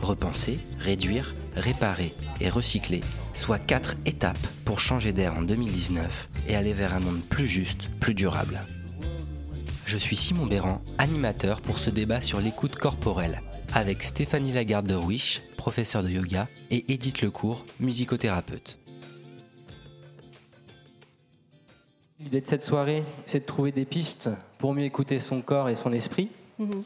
repenser, réduire, réparer et recycler, soit quatre étapes pour changer d'air en 2019 et aller vers un monde plus juste, plus durable. Je suis Simon Béran, animateur pour ce débat sur l'écoute corporelle, avec Stéphanie Lagarde de Wish, professeure de yoga, et Edith Lecourt, musicothérapeute. L'idée de cette soirée, c'est de trouver des pistes pour mieux écouter son corps et son esprit. Mhm.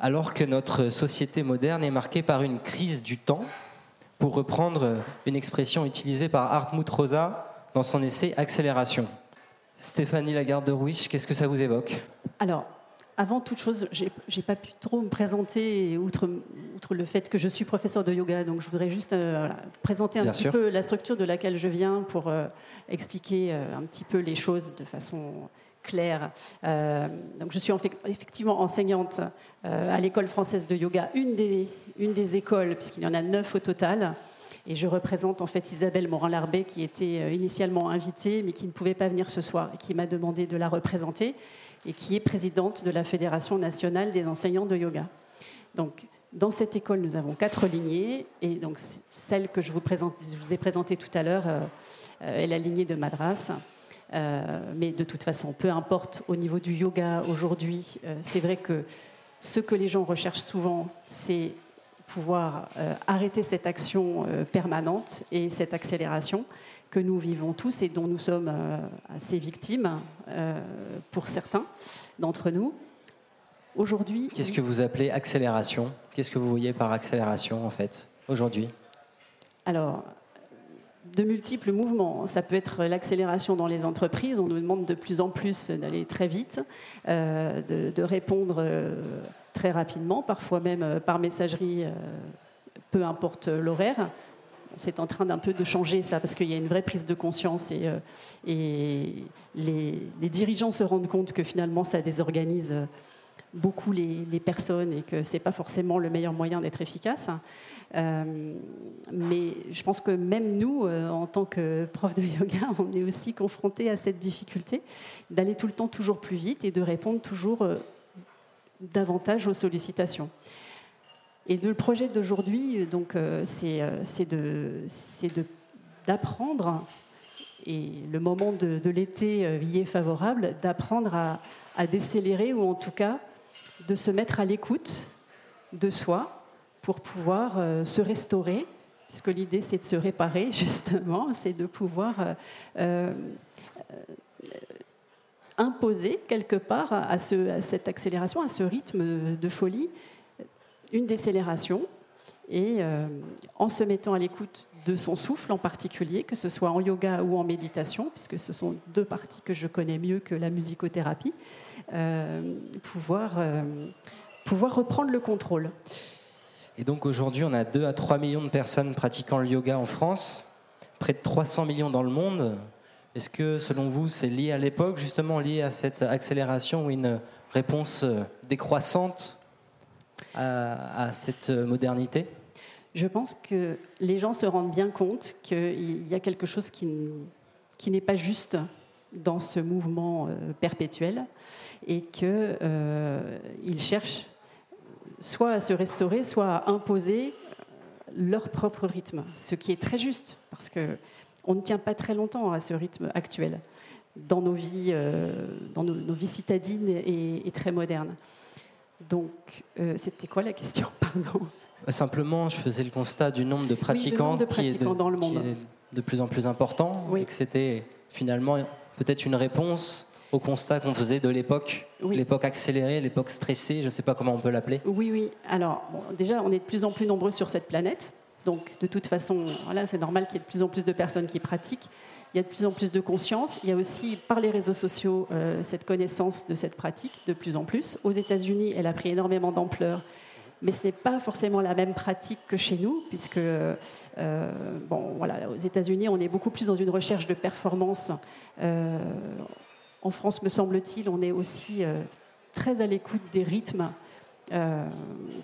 Alors que notre société moderne est marquée par une crise du temps, pour reprendre une expression utilisée par Hartmut Rosa dans son essai Accélération. Stéphanie Lagarde de qu'est-ce que ça vous évoque? Alors, avant toute chose, j'ai n'ai pas pu trop me présenter, outre, outre, le fait que je suis professeur de yoga. Donc, je voudrais juste euh, présenter un petit peu la structure de laquelle je viens pour euh, expliquer euh, un petit peu les choses de façon claire. donc, je suis effectivement enseignante à l'école française de yoga, une des, écoles, puisqu'il y en a neuf au total. Et je représente en fait Isabelle Morin-Larbet, qui était euh, initialement invitée, mais qui ne pouvait pas venir ce soir, et qui m'a demandé de la représenter, et qui est présidente de la Fédération nationale des enseignants de yoga. Donc, dans cette école, nous avons quatre lignées, et donc celle que je vous, ai présentée tout à l'heure euh, euh, est la lignée de Madras. Mais de toute façon, peu importe au niveau du yoga aujourd'hui, c'est vrai que ce que les gens recherchent souvent, c'est pouvoir euh, arrêter cette action euh, permanente et cette accélération que nous vivons tous et dont nous sommes euh, assez victimes pour certains d'entre nous. Aujourd'hui. Qu'est-ce que vous appelez accélération? Qu'est-ce que vous voyez par accélération en fait aujourd'hui? Alors, de multiples mouvements. Ça peut être l'accélération dans les entreprises. On nous demande de plus en plus d'aller très vite, de, de, répondre très rapidement, parfois même euh, par messagerie, euh, peu importe l'horaire. C'est en train d'un peu de changer ça parce qu'il y a une vraie prise de conscience euh, et les, dirigeants se rendent compte que finalement ça désorganise beaucoup les, personnes et que c'est pas forcément le meilleur moyen d'être efficace. mais je pense que même nous, en tant que prof de yoga, on est aussi confrontés à cette difficulté d'aller tout le temps toujours plus vite et de répondre toujours davantage aux sollicitations. Et le projet d'aujourd'hui, donc, euh, euh, c'est d'apprendre, et le moment de, l'été euh, y est favorable, d'apprendre à, décélérer ou en tout cas de se mettre à l'écoute de soi pour pouvoir se restaurer, puisque l'idée c'est de se réparer justement, c'est de pouvoir imposer quelque part à, cette accélération, à ce rythme de folie, une décélération. Et euh, en se mettant à l'écoute de son souffle en particulier, que ce soit en yoga ou en méditation, puisque ce sont deux parties que je connais mieux que la musicothérapie, euh, pouvoir, euh, pouvoir reprendre le contrôle. Et donc aujourd'hui, on a 2 à 3 millions de personnes pratiquant le yoga en France, près de 300 millions dans le monde. Est-ce que, selon vous, c'est lié à l'époque, justement lié à cette accélération ou une réponse euh, décroissante à, cette modernité? Je pense que les gens se rendent bien compte qu'il y a quelque chose qui, n'est pas juste dans ce mouvement euh, perpétuel et qu'ils euh, cherchent soit à se restaurer, soit à imposer leur propre rythme, ce qui est très juste, parce que on ne tient pas très longtemps à ce rythme actuel dans nos vies, euh, dans nos, vies citadines et, très modernes. Donc, c'était quoi la question? Pardon. Euh, simplement, je faisais le constat du nombre de pratiquants, qui, est de, dans le monde. de plus en plus important, et que c'était finalement peut-être une réponse au constat qu'on faisait de l'époque, l'époque accélérée, l'époque stressée, je ne sais pas comment on peut l'appeler. Oui, oui. Alors, déjà, on est de plus en plus nombreux sur cette planète. Donc, de toute façon, voilà, c'est normal qu'il y ait de plus en plus de personnes qui pratiquent. Il y a de plus en plus de conscience. Il y a aussi, par les réseaux sociaux, euh, cette connaissance de cette pratique de plus en plus. Aux États-Unis, elle a pris énormément d'ampleur mais ce n'est pas forcément la même pratique que chez nous, puisque euh, bon, voilà, aux États-Unis, on est beaucoup plus dans une recherche de performance. Euh, en France, me semble-t-il, on est aussi euh, très à l'écoute des rythmes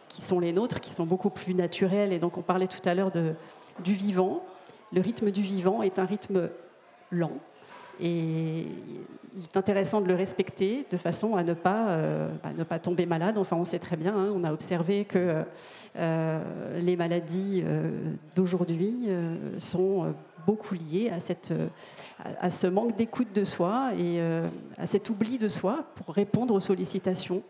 qui sont les nôtres, qui sont beaucoup plus naturels. Et donc, on parlait tout à l'heure du vivant. Le rythme du vivant est un rythme lent, et il est intéressant de le respecter de façon à ne pas, euh, bah, ne pas tomber malade. Enfin, on sait très bien, hein, on a observé que euh, les maladies euh, d'aujourd'hui sont beaucoup liées à, cette, à, ce manque d'écoute de soi et à cet oubli de soi pour répondre aux sollicitations.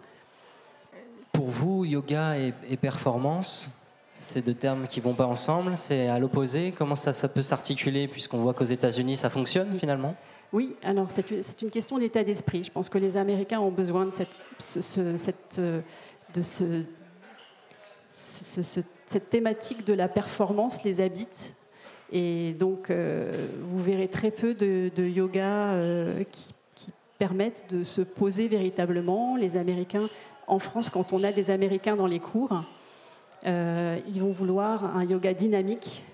Pour vous, yoga et, performance, c'est deux termes qui vont pas ensemble, c'est à l'opposé. Comment ça, ça peut s'articuler puisqu'on voit qu'aux États-Unis ça fonctionne finalement? Oui, alors c'est une, question d'état d'esprit. Je pense que les Américains ont besoin de cette, thématique de la performance les habite. Et donc, euh, vous verrez très peu de, yoga euh, qui, permettent de se poser véritablement. Les Américains, en France, quand on a des Américains dans les cours, euh, ils vont vouloir un yoga dynamique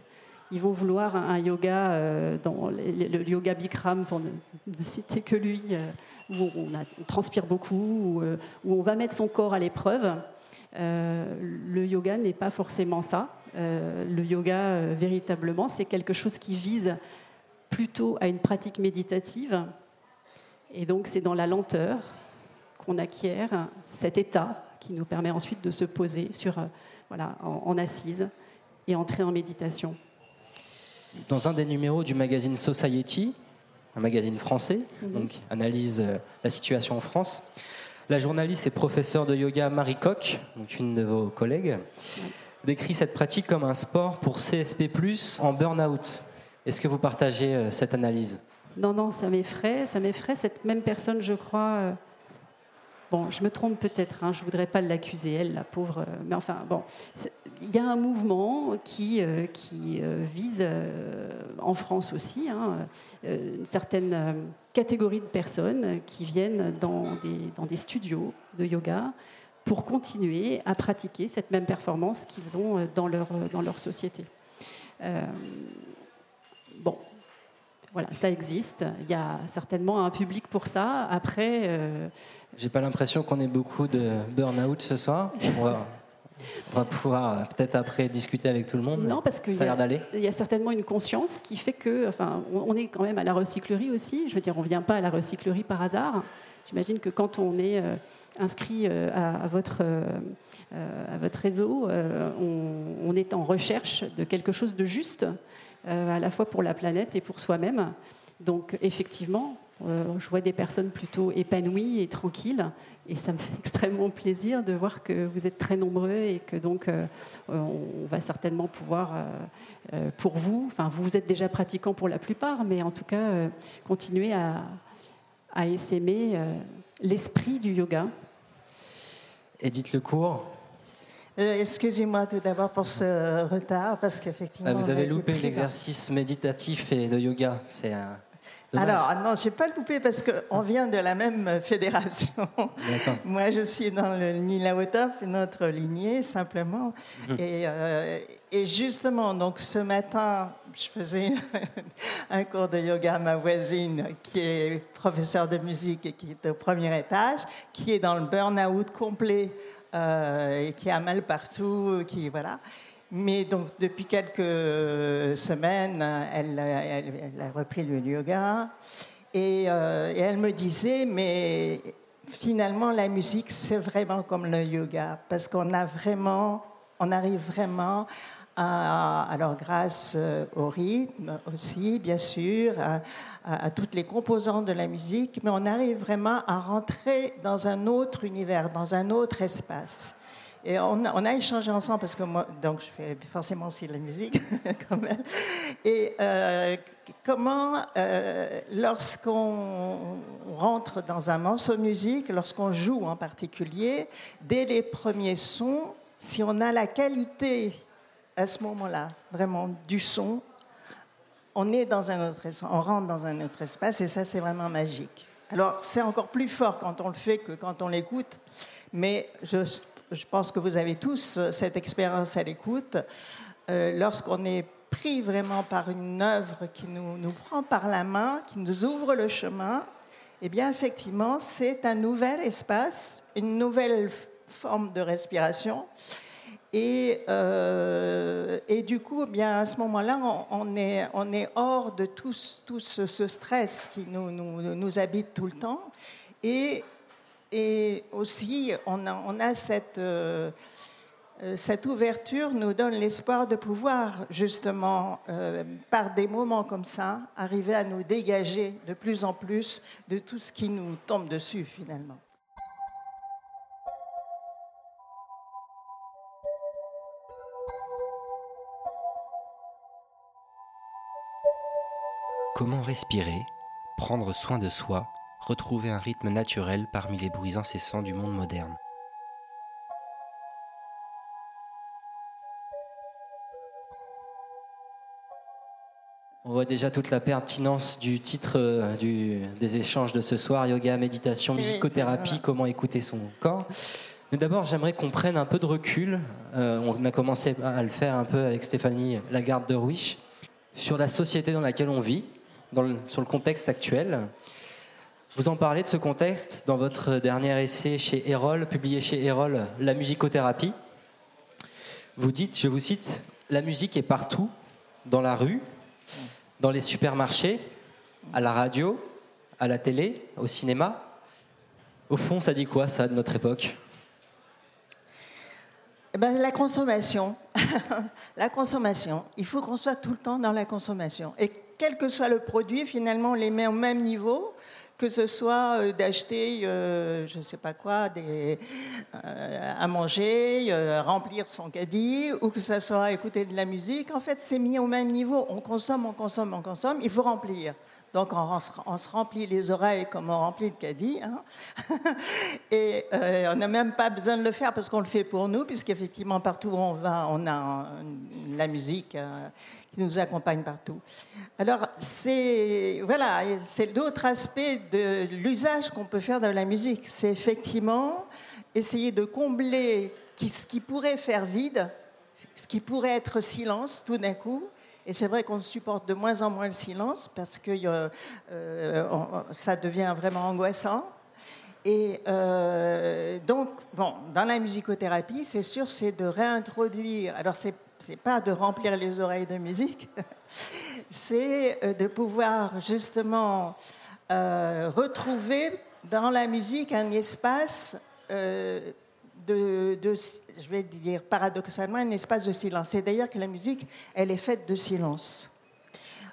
ils vont vouloir un, yoga, euh, le, yoga Bikram, pour ne, citer que lui, euh, où on, transpire beaucoup, euh, où, on va mettre son corps à l'épreuve. le yoga n'est pas forcément ça. le yoga, véritablement, c'est quelque chose qui vise plutôt à une pratique méditative. Et donc, c'est dans la lenteur qu'on acquiert cet état qui nous permet ensuite de se poser sur, voilà, en assise et entrer en méditation. Dans un des numéros du magazine Society, un magazine français, mhm. donc analyse euh, la situation en France, la journaliste et professeure de yoga Marie Coq, donc une de vos collègues, décrit cette pratique comme un sport pour CSP+, en burn-out. Est-ce que vous partagez euh, cette analyse? Non, non, ça m'effraie. Ça m'effraie. Cette même personne, je crois, euh, Bon, je me trompe peut-être, hein, je ne voudrais pas l'accuser, elle, la pauvre. Euh, mais enfin, bon, il y a un mouvement qui, euh, qui euh, vise, en France aussi, hein, une certaine catégorie de personnes qui viennent dans des, dans des studios de yoga pour continuer à pratiquer cette même performance qu'ils ont dans leur, dans leur société. bon, voilà, ça existe. Il y a certainement un public pour ça. Après. Euh... J'ai pas l'impression qu'on ait beaucoup de burn-out ce soir. On va, pouvoir euh, peut-être après discuter avec tout le monde. Non, parce qu'il y, y, a certainement une conscience qui fait que. Enfin, on est quand même à la recyclerie aussi. Je veux dire, on ne vient pas à la recyclerie par hasard. J'imagine que quand on est. Euh, inscrit euh, à, votre, à votre réseau, on, est en recherche de quelque chose de juste à la fois pour la planète et pour soi-même. Donc effectivement, euh, je vois des personnes plutôt épanouies et tranquilles, et ça me fait extrêmement plaisir de voir que vous êtes très nombreux et que donc euh, on va certainement pouvoir, pour vous, enfin vous êtes déjà pratiquants pour la plupart, mais en tout cas continuer à, à essaimer l'esprit du yoga. Edith Lecourt, euh, excusez-moi tout d'abord pour ce retard, parce qu'effectivement. Ah, vous avez loupé l'exercice méditatif et le yoga. C'est un. Alors, non, je n'ai pas loupé parce qu'on vient de la même fédération. Moi, je suis dans le Nilaotov, notre lignée, simplement. Mhm. Et, euh, et, justement, donc ce matin, je faisais un cours de yoga à ma voisine, qui est professeure de musique et qui est au premier étage, qui est dans le burn-out complet et qui a mal partout, qui voilà. Mais donc depuis quelques semaines, elle, a repris le yoga et, euh, et, elle me disait, mais finalement la musique c'est vraiment comme le yoga parce qu'on a vraiment, on arrive vraiment alors grâce euh, au rythme aussi, bien sûr, à, toutes les composantes de la musique, mais on arrive vraiment à rentrer dans un autre univers, dans un autre espace. Et on a, échangé ensemble parce que moi, donc je fais forcément aussi la musique comme elle. Et euh, comment, euh, lorsqu'on rentre dans un morceau de musique, lorsqu'on joue en particulier, dès les premiers sons, si on a la qualité à ce moment-là, vraiment du son, on est dans un autre on rentre dans un autre espace et ça c'est vraiment magique. Alors c'est encore plus fort quand on le fait que quand on l'écoute, mais je pense que vous avez tous cette expérience à l'écoute, lorsqu'on est pris vraiment par une œuvre qui nous, nous, prend par la main, qui nous ouvre le chemin, eh bien, effectivement, c'est un nouvel espace, une nouvelle forme de respiration. Et, euh, et du coup, eh bien, à ce moment-là, on, est, hors de tout, ce, stress qui nous, habite tout le temps. Et, aussi, on a, cette, euh, cette ouverture nous donne l'espoir de pouvoir, justement, euh, par des moments comme ça, arriver à nous dégager de plus en plus de tout ce qui nous tombe dessus, finalement. Comment respirer, prendre soin de soi, retrouver un rythme naturel parmi les bruits incessants du monde moderne? On voit déjà toute la pertinence du titre euh, des échanges de ce soir, yoga, méditation, musicothérapie, comment écouter son corps. Mais d'abord, j'aimerais qu'on prenne un peu de recul. Euh, on a commencé à le faire un peu avec Stéphanie Lagarde de Ruich sur la société dans laquelle on vit, sur le contexte actuel. Vous en parlez de ce contexte dans votre dernier essai chez Erol, publié chez Erol, La musicothérapie. Vous dites, je vous cite, La musique est partout, dans la rue, dans les supermarchés, à la radio, à la télé, au cinéma. Au fond, ça dit quoi, ça, de notre époque? Eh ben, La consommation. la consommation. Il faut qu'on soit tout le temps dans la consommation. Quel que soit le produit, finalement, on les met au même niveau que ce soit euh, d'acheter, euh, je ne sais pas quoi, euh, à manger, remplir son caddie, ou que ce soit écouter de la musique, en fait, c'est mis au même niveau. On consomme, on consomme, on consomme, il faut remplir. Donc on, se remplit les oreilles comme on remplit le caddie. Hein. Et on n'a même pas besoin de le faire parce qu'on le fait pour nous, puisqu'effectivement partout où on va, on a la musique qui nous accompagne partout. Alors, c'est voilà, c'est d'autres aspects de l'usage qu'on peut faire de la musique. C'est effectivement essayer de combler ce qui pourrait faire vide, ce qui pourrait être silence tout d'un coup. Et c'est vrai qu'on supporte de moins en moins le silence parce que euh, euh, ça devient vraiment angoissant. Et euh, donc, bon, dans la musicothérapie, c'est sûr, c'est de réintroduire. Alors, c'est c'est pas de remplir les oreilles de musique, c'est de pouvoir justement retrouver dans la musique un espace de, je vais dire paradoxalement, un espace de silence. C'est d'ailleurs que la musique, elle est faite de silence.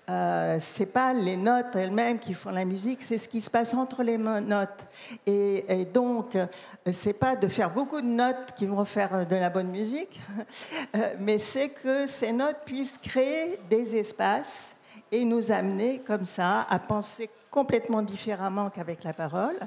Euh, c'est pas les notes elles-mêmes qui font la musique, c'est ce qui se passe entre les notes. Et, et donc, c'est pas de faire beaucoup de notes qui vont faire de la bonne musique, euh, mais c'est que ces notes puissent créer des espaces et nous amener comme ça à penser complètement différemment qu'avec la parole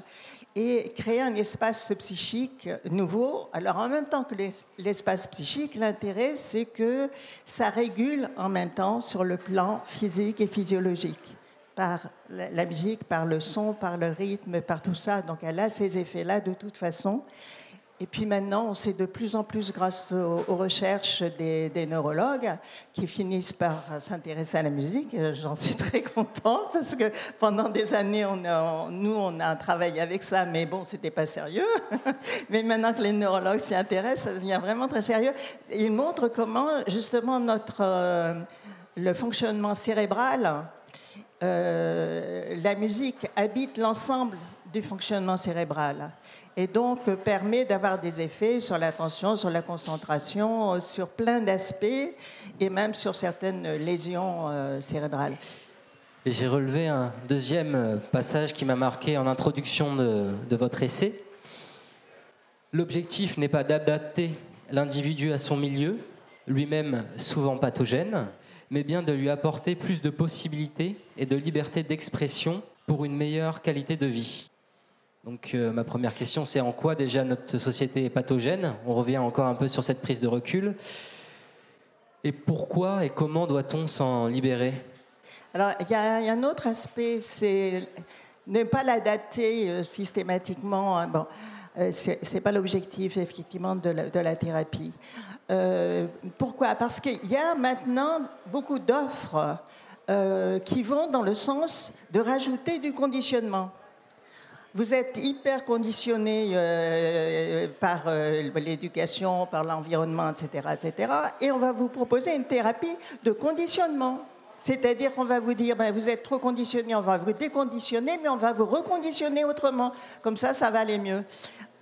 et créer un espace psychique nouveau. Alors en même temps que l'espace psychique, l'intérêt c'est que ça régule en même temps sur le plan physique et physiologique par la musique, par le son, par le rythme, par tout ça. Donc elle a ces effets-là de toute façon. Et puis maintenant, on sait de plus en plus, grâce aux, recherches des, neurologues, qui finissent par s'intéresser à la musique. J'en suis très contente parce que pendant des années, nous, on a travaillé avec ça, mais bon, c'était pas sérieux. mais maintenant que les neurologues s'y intéressent, ça devient vraiment très sérieux. Ils montrent comment, justement, notre, euh, le fonctionnement cérébral, euh, la musique habite l'ensemble du fonctionnement cérébral et donc permet d'avoir des effets sur l'attention, sur la concentration, sur plein d'aspects et même sur certaines lésions euh, cérébrales. J'ai relevé un deuxième passage qui m'a marqué en introduction de votre essai. L'objectif n'est pas d'adapter l'individu à son milieu, lui-même souvent pathogène, mais bien de lui apporter plus de possibilités et de liberté d'expression pour une meilleure qualité de vie. Donc euh, ma première question, c'est en quoi déjà notre société est pathogène? On revient encore un peu sur cette prise de recul. Et pourquoi et comment doit-on s'en libérer? Alors il y, a un autre aspect, c'est ne pas l'adapter euh, systématiquement. Hein. Bon. Ce n'est pas l'objectif, effectivement, de la, thérapie. pourquoi? Parce qu'il y a maintenant beaucoup d'offres qui vont dans le sens de rajouter du conditionnement. Vous êtes hyper conditionné euh, par euh, l'éducation, par l'environnement, etc., etc. Et on va vous proposer une thérapie de conditionnement. C'est-à-dire qu'on va vous dire, ben, vous êtes trop conditionné, on va vous déconditionner, mais on va vous reconditionner autrement. Comme ça, ça va aller mieux.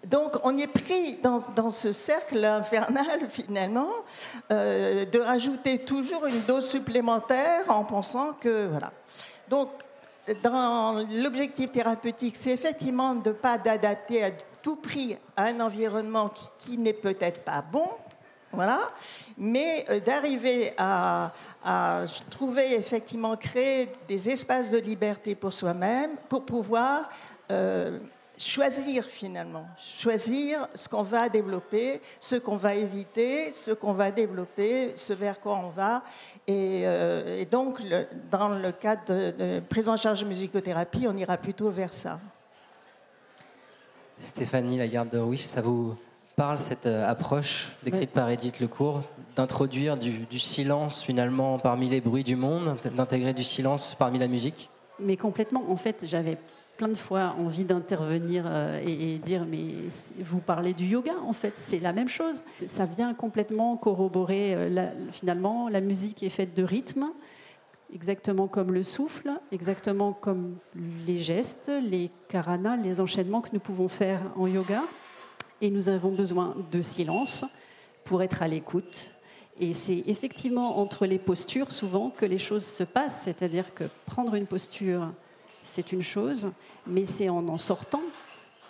Donc, on est pris dans, ce cercle infernal, finalement, euh, de rajouter toujours une dose supplémentaire en pensant que, voilà. Donc, dans l'objectif thérapeutique, c'est effectivement de ne pas d'adapter à tout prix à un environnement qui, n'est peut-être pas bon, voilà, mais euh, d'arriver à, trouver effectivement créer des espaces de liberté pour soi-même, pour pouvoir euh, choisir finalement, choisir ce qu'on va développer, ce qu'on va éviter, ce qu'on va développer, ce vers quoi on va. Et, euh, donc, dans le cadre de, prise en charge de musicothérapie, on ira plutôt vers ça. Stéphanie Lagarde de Ruiz, ça vous parle cette euh, approche décrite par Edith Lecourt d'introduire du, du silence finalement parmi les bruits du monde, d'intégrer du silence parmi la musique? Mais complètement. En fait, j'avais plein de fois envie d'intervenir euh, et, dire mais vous parlez du yoga en fait c'est la même chose. Ça vient complètement corroborer euh, finalement la musique est faite de rythme exactement comme le souffle exactement comme les gestes les karanas les enchaînements que nous pouvons faire en yoga. Et nous avons besoin de silence pour être à l'écoute. Et c'est effectivement entre les postures souvent que les choses se passent. C'est-à-dire que prendre une posture c'est une chose, mais c'est en en sortant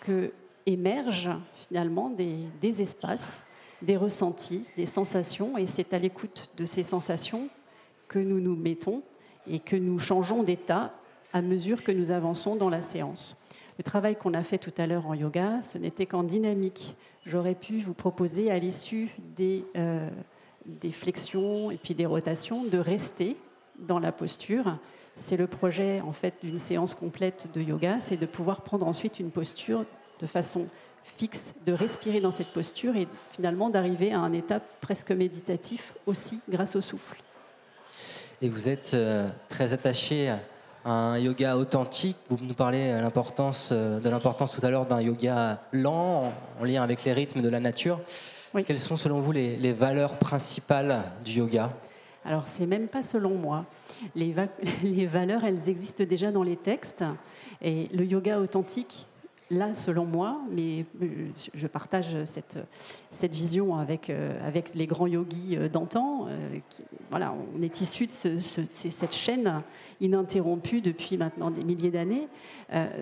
que émergent finalement des, espaces, des ressentis, des sensations, et c'est à l'écoute de ces sensations que nous nous mettons et que nous changeons d'état à mesure que nous avançons dans la séance. Le travail qu'on a fait tout à l'heure en yoga, ce n'était qu'en dynamique. J'aurais pu vous proposer à l'issue des, euh, des flexions et puis des rotations de rester dans la posture c'est le projet en fait d'une séance complète de yoga, c'est de pouvoir prendre ensuite une posture de façon fixe, de respirer dans cette posture et finalement d'arriver à un état presque méditatif aussi grâce au souffle. Et vous êtes euh, très attaché à un yoga authentique. Vous nous parlez de l'importance, euh, de l'importance tout à l'heure d'un yoga lent en lien avec les rythmes de la nature. Quelles sont selon vous les valeurs principales du yoga? Alors, c'est même pas selon moi. Les, valeurs, elles existent déjà dans les textes. Et le yoga authentique, là, selon moi, mais euh, je partage cette, cette vision avec, euh, avec les grands yogis euh, d'antan. Voilà, on est issu de cette chaîne ininterrompue depuis maintenant des milliers d'années.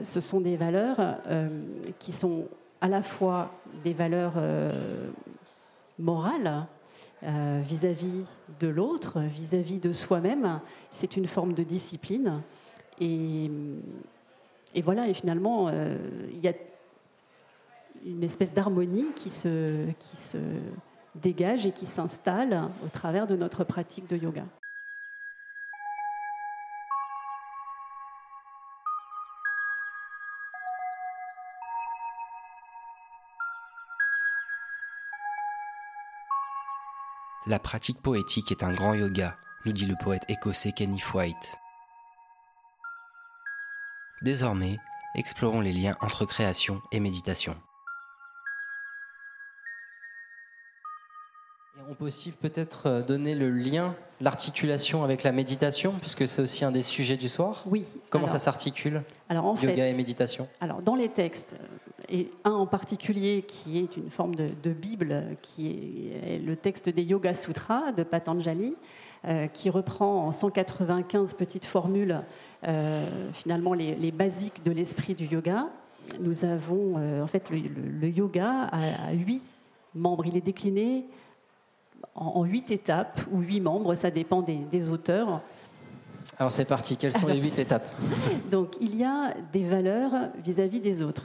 Ce sont des valeurs qui sont à la fois des valeurs morales, euh, vis-à-vis de l'autre, vis-à-vis de soi-même. C'est une forme de discipline. Et, voilà, et finalement, euh, il y a une espèce d'harmonie qui se, qui se dégage et qui s'installe au travers de notre pratique de yoga. La pratique poétique est un grand yoga, nous dit le poète écossais Kenneth White. Désormais, explorons les liens entre création et méditation. On peut aussi peut-être euh, donner le lien, l'articulation avec la méditation, puisque c'est aussi un des sujets du soir? Oui. Comment ça s'articule? Alors en Yoga et méditation. Alors dans les textes, et un en particulier qui est une forme de, Bible, qui est le texte des Yoga Sutras de Patanjali, euh, qui reprend en 195 petites formules euh, finalement les, basiques de l'esprit du yoga. Nous avons euh, en fait le, yoga à, huit membres. Il est décliné en, huit étapes ou huit membres, ça dépend des, des auteurs. Alors c'est parti, quelles sont les huit étapes? Donc il y a des valeurs vis à -vis des autres.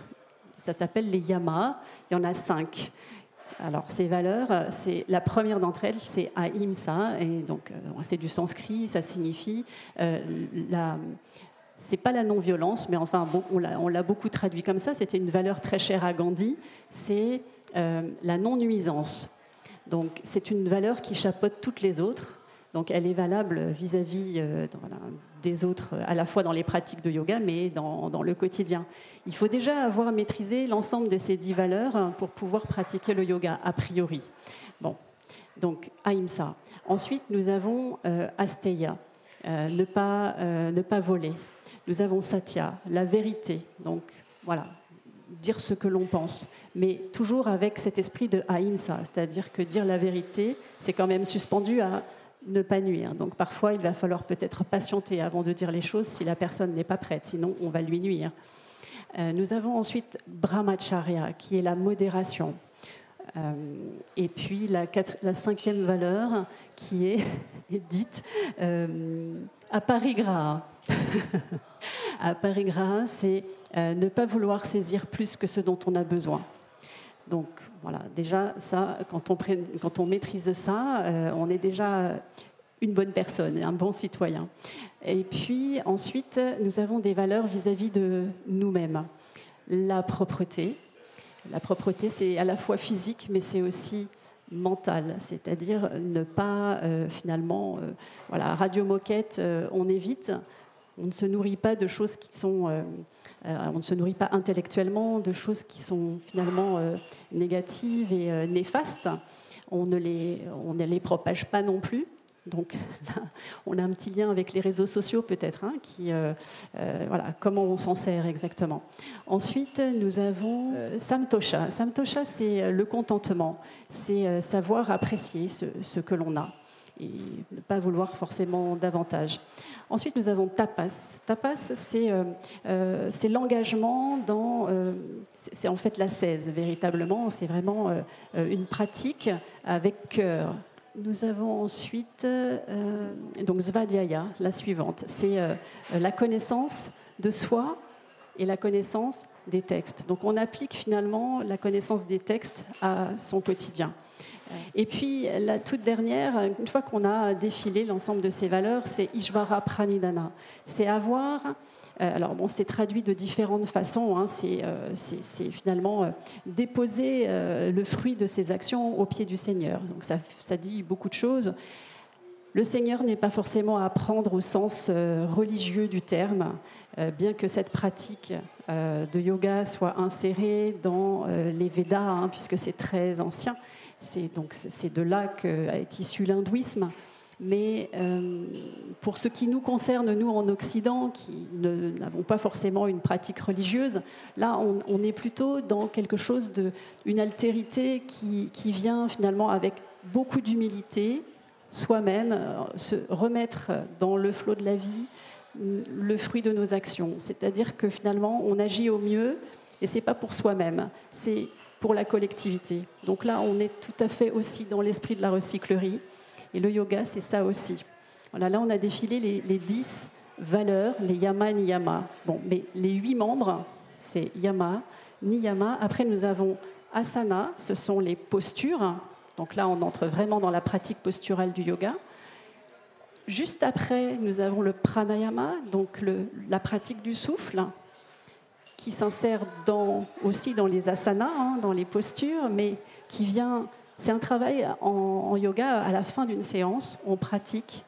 Ça s'appelle les yamas. Il y en a cinq. Alors, ces valeurs, c'est la première d'entre elles, c'est ahimsa, et donc euh, c'est du sanskrit, ça signifie euh, la, c'est pas la non-violence, mais enfin, on l'a beaucoup traduit comme ça. C'était une valeur très chère à Gandhi. C'est euh, la non-nuisance. Donc, c'est une valeur qui chapeaute toutes les autres. Donc, elle est valable vis-à-vis euh, des autres, à la fois dans les pratiques de yoga, mais dans, le quotidien. Il faut déjà avoir maîtrisé l'ensemble de ces dix valeurs pour pouvoir pratiquer le yoga, a priori. Bon, donc, ahimsa. Ensuite, nous avons euh, asteya, ne, pas, ne pas voler. Nous avons Satya, la vérité. Donc voilà, dire ce que l'on pense, mais toujours avec cet esprit de ahimsa, c'est-à-dire que dire la vérité, c'est quand même suspendu à ne pas nuire. Donc parfois, il va falloir peut-être patienter avant de dire les choses si la personne n'est pas prête, sinon on va lui nuire. Euh, nous avons ensuite brahmacharya, qui est la modération. Euh, et puis la, cinquième valeur, qui est, dite euh, aparigraha. Gras, c'est euh, ne pas vouloir saisir plus que ce dont on a besoin. Donc voilà, déjà, ça, quand on, maîtrise ça, euh, on est déjà une bonne personne, un bon citoyen. Et puis ensuite, nous avons des valeurs vis-à-vis de nous-mêmes. La propreté. La propreté, c'est à la fois physique, mais c'est aussi mental, c'est-à-dire ne pas euh, finalement, voilà, radio moquette, on évite, on ne se nourrit pas de choses qui sont. Euh, euh, on ne se nourrit pas intellectuellement de choses qui sont finalement euh, négatives et néfastes. On ne, les, on ne les propage pas non plus. Donc là, on a un petit lien avec les réseaux sociaux peut-être, hein, qui, voilà, comment on s'en sert exactement. Ensuite, nous avons Samtosha. Samtosha, c'est le contentement, c'est savoir apprécier ce, ce que l'on a et ne pas vouloir forcément davantage. Ensuite, nous avons tapas. Tapas, c'est euh, euh, l'engagement dans. Euh, c'est en fait la 16, véritablement. C'est vraiment une pratique avec cœur. Nous avons ensuite donc Svadhyaya, la suivante. C'est la connaissance de soi et la connaissance des textes. Donc on applique finalement la connaissance des textes à son quotidien. Et puis la toute dernière, une fois qu'on a défilé l'ensemble de ces valeurs, c'est Ishvara Pranidhana. C'est avoir euh, alors bon, c'est traduit de différentes façons. Hein. Euh, c'est finalement euh, déposer le fruit de ses actions au pied du Seigneur. Donc ça, dit beaucoup de choses. Le Seigneur n'est pas forcément à prendre au sens religieux du terme, bien que cette pratique de yoga soit insérée dans les Védas, hein, puisque c'est très ancien. C'est donc c'est de là est issu l'hindouisme. Mais euh, pour ce qui nous concerne, nous en Occident, qui n'avons pas forcément une pratique religieuse, là, on, est plutôt dans quelque chose de une altérité qui, qui vient finalement avec beaucoup d'humilité, soi-même, euh, se remettre dans le flot de la vie le fruit de nos actions. C'est-à-dire que finalement, on agit au mieux, et c'est pas pour soi-même. C'est pour la collectivité. Donc là, on est tout à fait aussi dans l'esprit de la recyclerie. Et le yoga, c'est ça aussi. Voilà, là, on a défilé les, dix valeurs, les yama, niyama. Bon, mais les huit membres, c'est yama, niyama. Après, nous avons asana, ce sont les postures. Donc là, on entre vraiment dans la pratique posturale du yoga. Juste après, nous avons le pranayama, donc la pratique du souffle qui s'insère aussi dans les asanas, hein, dans les postures, mais qui vient. C'est un travail en, yoga à la fin d'une séance. On pratique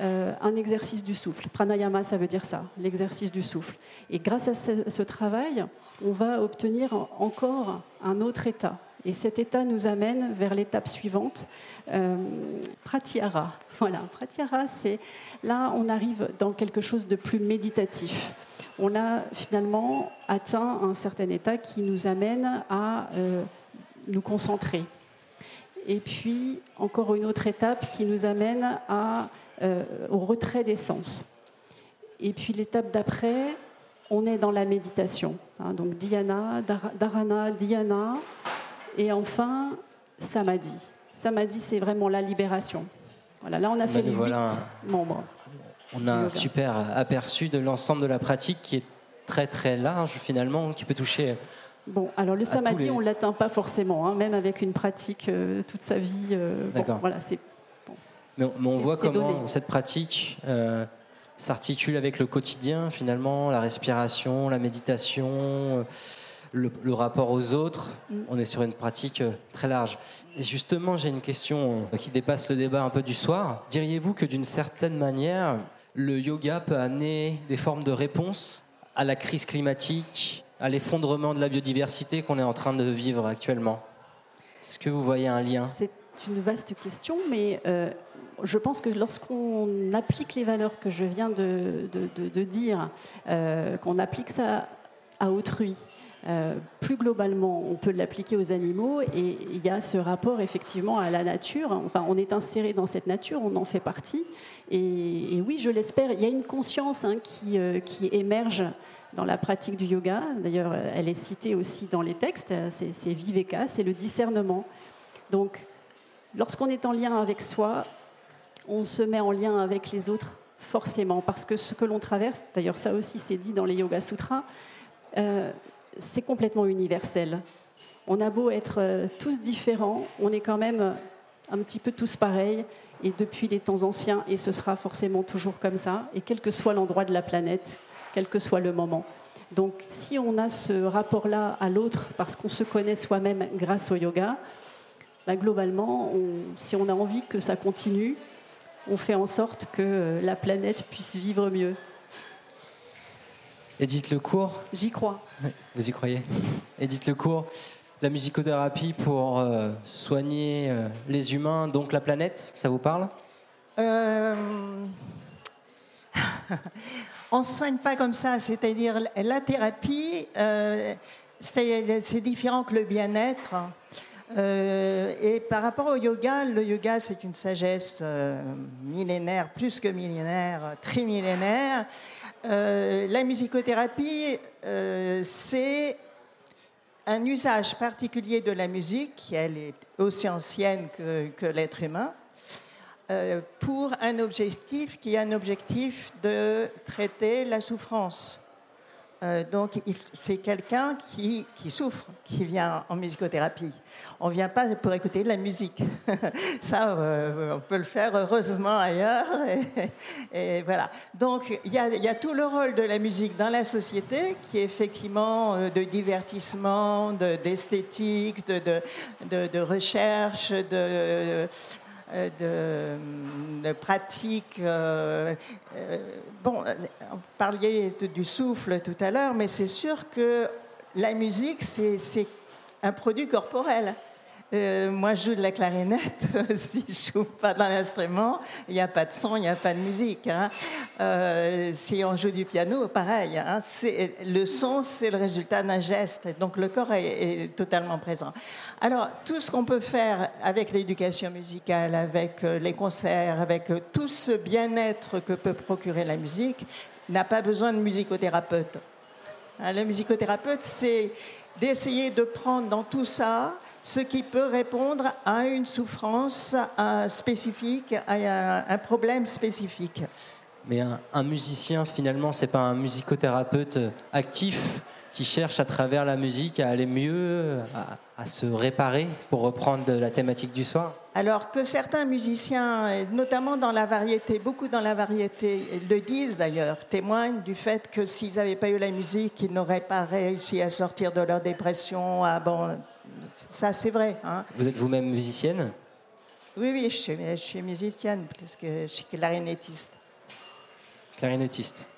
euh, un exercice du souffle. Pranayama, ça veut dire ça, l'exercice du souffle. Et grâce à ce, travail, on va obtenir encore un autre état. Et cet état nous amène vers l'étape suivante, euh, pratyahara. Voilà, pratyahara, c'est là on arrive dans quelque chose de plus méditatif on a finalement atteint un certain état qui nous amène à euh, nous concentrer. Et puis, encore une autre étape qui nous amène à, euh, au retrait des sens. Et puis, l'étape d'après, on est dans la méditation. Hein. donc, dhyana, dharana, dhyana. Et enfin, samadhi. Samadhi, c'est vraiment la libération. Voilà, là, on a fait les huit membres. On a un super aperçu de l'ensemble de la pratique qui est très très large finalement, qui peut toucher. Bon, alors le samadhi, on ne l'atteint pas forcément, hein, même avec une pratique euh, toute sa vie. Euh, D'accord. voilà, c'est. mais, on voit comment cette pratique, euh, s'articule avec le quotidien, finalement, la respiration, la méditation, le, rapport aux autres. Mm. On est sur une pratique très large. Et justement, j'ai une question qui dépasse le débat un peu du soir. Diriez-vous que d'une certaine manière, le yoga peut amener des formes de réponse à la crise climatique, à l'effondrement de la biodiversité qu'on est en train de vivre actuellement. Est-ce que vous voyez un lien? C'est une vaste question, mais euh, je pense que lorsqu'on applique les valeurs que je viens de, dire, euh, qu'on applique ça à autrui, euh, plus globalement, on peut l'appliquer aux animaux et il y a ce rapport effectivement à la nature. Enfin, on est inséré dans cette nature, on en fait partie. Et, oui, je l'espère, il y a une conscience hein, qui, qui émerge dans la pratique du yoga. D'ailleurs, elle est citée aussi dans les textes. C'est viveka, c'est le discernement. Donc, lorsqu'on est en lien avec soi, on se met en lien avec les autres forcément, parce que ce que l'on traverse, d'ailleurs ça aussi c'est dit dans les Yoga Sutras, euh, c'est complètement universel. On a beau être euh, tous différents, on est quand même un petit peu tous pareils, et depuis les temps anciens, et ce sera forcément toujours comme ça, et quel que soit l'endroit de la planète, quel que soit le moment. Donc si on a ce rapport-là à l'autre parce qu'on se connaît soi-même grâce au yoga, bah, globalement, si on a envie que ça continue, on fait en sorte que euh, la planète puisse vivre mieux. Edith Lecourt J'y crois. vous y croyez Edith Lecourt, la musicothérapie pour euh, soigner euh, les humains, donc la planète, ça vous parle? On ne soigne pas comme ça, c'est-à-dire la thérapie, euh, c'est différent que le bien-être. Euh, et par rapport au yoga, le yoga, c'est une sagesse euh, millénaire, plus que millénaire, trimillénaire. La musicothérapie, c'est un usage particulier de la musique, elle est aussi ancienne que l'être humain, euh, pour un objectif qui est un objectif de traiter la souffrance. Euh, donc, c'est quelqu'un qui, qui, souffre, qui vient en musicothérapie. On ne vient pas pour écouter de la musique. Ça, euh, on peut le faire heureusement ailleurs. Et, voilà. Donc, il y, a tout le rôle de la musique dans la société, qui est effectivement de divertissement, d'esthétique, de, de, de, de, recherche, de, euh, de, pratiques. Euh, euh, bon, on parlait du souffle tout à l'heure, mais c'est sûr que la musique, c'est un produit corporel. Euh, moi, je joue de la clarinette. si je joue pas dans l'instrument, il n'y a pas de son, il n'y a pas de musique. Hein. Euh, si on joue du piano, pareil. Hein. Le son, c'est le résultat d'un geste. Donc, le corps est, totalement présent. Alors, tout ce qu'on peut faire avec l'éducation musicale, avec euh, les concerts, avec tout ce bien-être que peut procurer la musique, n'a pas besoin de musicothérapeute. Hein, le musicothérapeute, c'est d'essayer de prendre dans tout ça ce qui peut répondre à une souffrance spécifique, à un, problème spécifique. Mais un, musicien, finalement, c'est pas un musicothérapeute actif qui cherche à travers la musique à aller mieux, à, se réparer, pour reprendre la thématique du soir Alors que certains musiciens, notamment dans la variété, beaucoup dans la variété, le disent d'ailleurs, témoignent du fait que s'ils n'avaient pas eu la musique, ils n'auraient pas réussi à sortir de leur dépression, à, bon, ça, c'est vrai. Hein. Vous êtes vous-même musicienne? Oui, oui, je suis, musicienne, plus que je suis clarinettiste. Clarinettiste